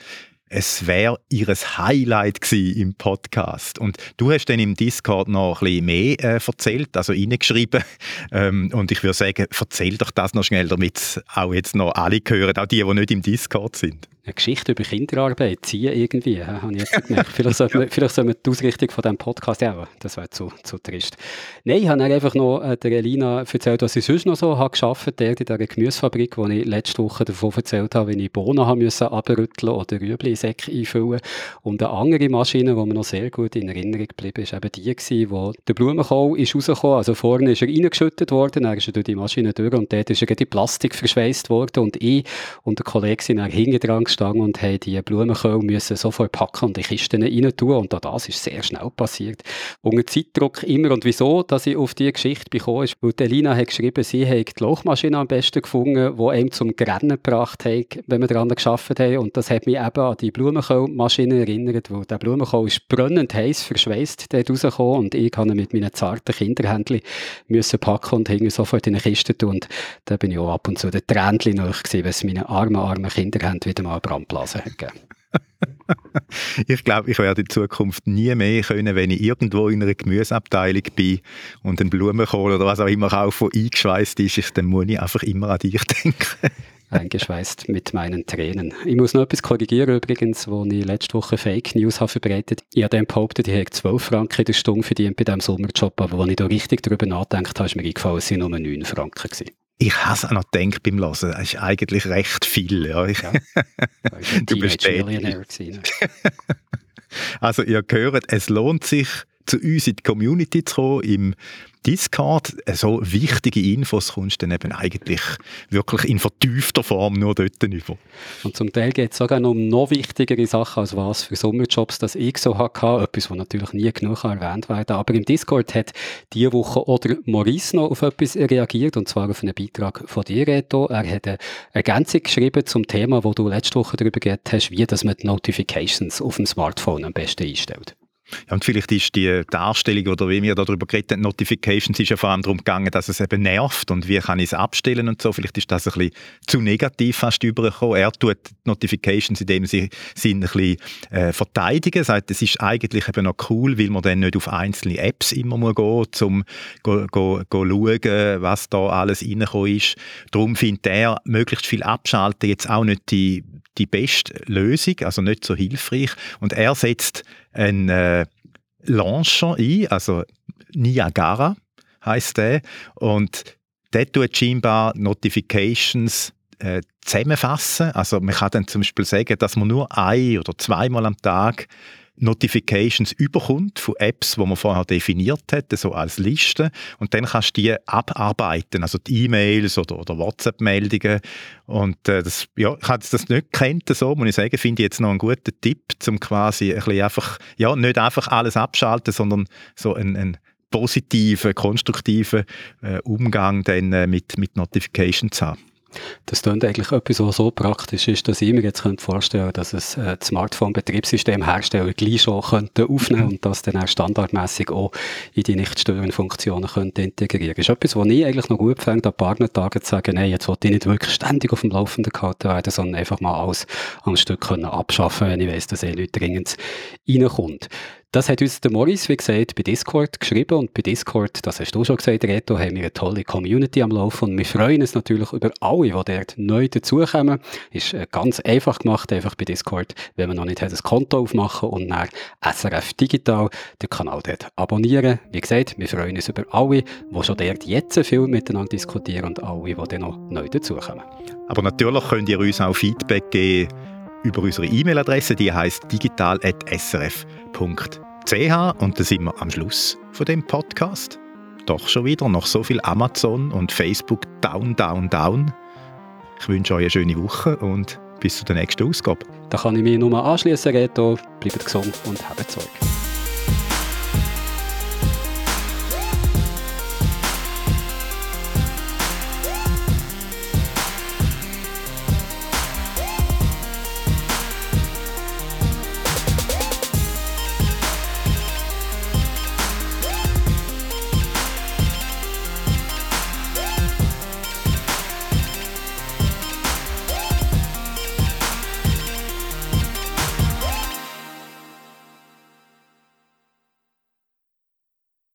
[SPEAKER 2] es wäre ihres Highlight im Podcast. Und du hast dann im Discord noch ein bisschen mehr äh, erzählt, also reingeschrieben. [laughs] Ähm, und ich würde sagen, erzähl doch das noch schnell, damit auch jetzt noch alle hören, auch die, die nicht im Discord sind
[SPEAKER 3] eine Geschichte über Kinderarbeit ziehen irgendwie, habe ich jetzt gemerkt. [laughs] vielleicht, sollte man, vielleicht soll man die Ausrichtung von diesem Podcast, ja, das wäre zu, zu trist. Nein, ich habe einfach noch äh, der Elina erzählt, was ich sonst noch so habe gearbeitet habe, in dieser Gemüsefabrik, wo ich letzte Woche davon erzählt habe, wie ich Bohnen haben müssen abrütteln oder Rüebli in Säcke einfüllen. Und eine andere Maschine, die mir noch sehr gut in Erinnerung geblieben ist, eben die gewesen, wo der Blumenkohl ist rausgekommen, also vorne ist er reingeschüttet worden, dann ist er durch die Maschine durch und dort ist er in Plastik verschweißt worden und ich und der Kollege sind dann hinten dran gestanden und haben die Blumenkohl müssen sofort packen und in Kisten rein tun. Und auch das ist sehr schnell passiert. Unter Zeitdruck immer. Und wieso, dass ich auf diese Geschichte bekommen ist, weil Elina hat geschrieben, sie hat die Lochmaschine am besten gefunden, die einem zum Grennen gebracht hat, wenn wir daran geschafft haben. Und das hat mich eben an die Blumenkohlmaschine erinnert, wo der Blumenkohl ist brennend heiß verschweißt dort rausgekommen und ich habe mit meinen zarten Kinderhändchen müssen packen und hing sofort in eine Kiste tun. Und da bin ich auch ab und zu der Tränchen nach gewesen, weil es meine armen, armen Kinderhände wieder mal Brandblasen hat gegeben. [laughs]
[SPEAKER 2] ich glaube, ich werde in Zukunft nie mehr können, wenn ich irgendwo in einer Gemüseabteilung bin und einen Blumenkohl oder was auch immer kaufe, der eingeschweißt ist, dann muss ich einfach immer an dich [laughs] denken.
[SPEAKER 3] eingeschweißt mit meinen Tränen. Ich muss noch etwas korrigieren übrigens, wo ich letzte Woche Fake News habe verbreitet. Ich habe dann behauptet, ich habe 12 Franken in der Stunde verdient bei diesem Sommerjob, aber als ich da richtig darüber nachgedacht habe, ist mir eingefallen, es waren nur 9 Franken. Gewesen.
[SPEAKER 2] Ich habe es auch noch gedacht beim Hören. Das ist eigentlich recht viel. Ja. ja. [laughs]
[SPEAKER 3] du bist [laughs]
[SPEAKER 2] also ihr hört, es lohnt sich, zu uns in die Community zu kommen, im Discord, so wichtige Infos kommst du dann eben eigentlich wirklich in vertiefter Form nur dort über.
[SPEAKER 3] Und zum Teil geht es sogar noch um noch wichtigere Sachen, als was für Sommerjobs das ich so hatte. Etwas, was natürlich nie genug erwähnt werden Aber im Discord hat diese Woche oder Maurice noch auf etwas reagiert, und zwar auf einen Beitrag von dir, Reto. Er hat eine Ergänzung geschrieben zum Thema, wo du letzte Woche darüber geredet hast, wie dass man die Notifications auf dem Smartphone am besten einstellt.
[SPEAKER 2] Ja, und vielleicht ist die Darstellung oder wie wir darüber geredet haben, Notifications ist ja vor allem darum gegangen, dass es eben nervt und wie kann ich es abstellen und so. Vielleicht ist das ein bisschen zu negativ fast übergekommen. Er tut Notifications, indem sie sind ein bisschen äh, verteidigen, sagt, es ist eigentlich eben noch cool, weil man dann nicht auf einzelne Apps immer muss gehen, um go, go, go schauen, was da alles reingekommen ist. Darum findet er, möglichst viel abschalten jetzt auch nicht die die beste Lösung, also nicht so hilfreich. Und er setzt einen äh, Launcher ein, also Niagara heißt der, und der tut scheinbar Notifications äh, zusammenfassen. Also man kann dann zum Beispiel sagen, dass man nur ein oder zweimal am Tag Notifications überkommt von Apps, die man vorher definiert hat, so als Liste. Und dann kannst du die abarbeiten, also die E-Mails oder, oder WhatsApp-Meldungen. Und äh, das, ja, ich habe das nicht kennt, so muss ich sagen, finde ich jetzt noch einen guten Tipp, um quasi ein bisschen einfach, ja, nicht einfach alles abschalten, sondern so einen, einen positiven, konstruktiven äh, Umgang dann äh, mit, mit Notifications zu haben.
[SPEAKER 3] Das klingt eigentlich etwas, was so praktisch ist, dass ich mir jetzt vorstellen könnte, dass es äh, Smartphone-Betriebssystemhersteller gleich schon könnte aufnehmen und das dann auch standardmäßig auch in die nicht störenden Funktionen könnte integrieren. Das ist etwas, was ich eigentlich noch gut fände, an Partnertagen zu sagen, nein, jetzt wollte ich nicht wirklich ständig auf dem Laufenden gehalten werden, sondern einfach mal alles am Stück können abschaffen, wenn ich weiss, dass eh nicht dringend reinkommt. Das hat uns der Morris, wie gesagt, bei Discord geschrieben und bei Discord, das hast du schon gesagt, Reto, haben wir eine tolle Community am Laufen und wir freuen uns natürlich über alle, die dort neu dazukommen. Ist äh, ganz einfach gemacht, einfach bei Discord, wenn man noch nicht hat, ein Konto aufmachen und nach SRF Digital den Kanal dort abonnieren. Wie gesagt, wir freuen uns über alle, die schon dort jetzt viel miteinander diskutieren und alle, die dann noch neu dazukommen.
[SPEAKER 2] Aber natürlich könnt ihr uns auch Feedback geben über unsere E-Mail-Adresse, die heißt digital.srf.ch und da sind wir am Schluss von dem Podcast. Doch schon wieder noch so viel Amazon und Facebook down, down, down. Ich wünsche euch eine schöne Woche und bis zur nächsten Ausgabe.
[SPEAKER 3] Da kann ich mich nur anschließen, Reto. Bleibt gesund und habt Sorge.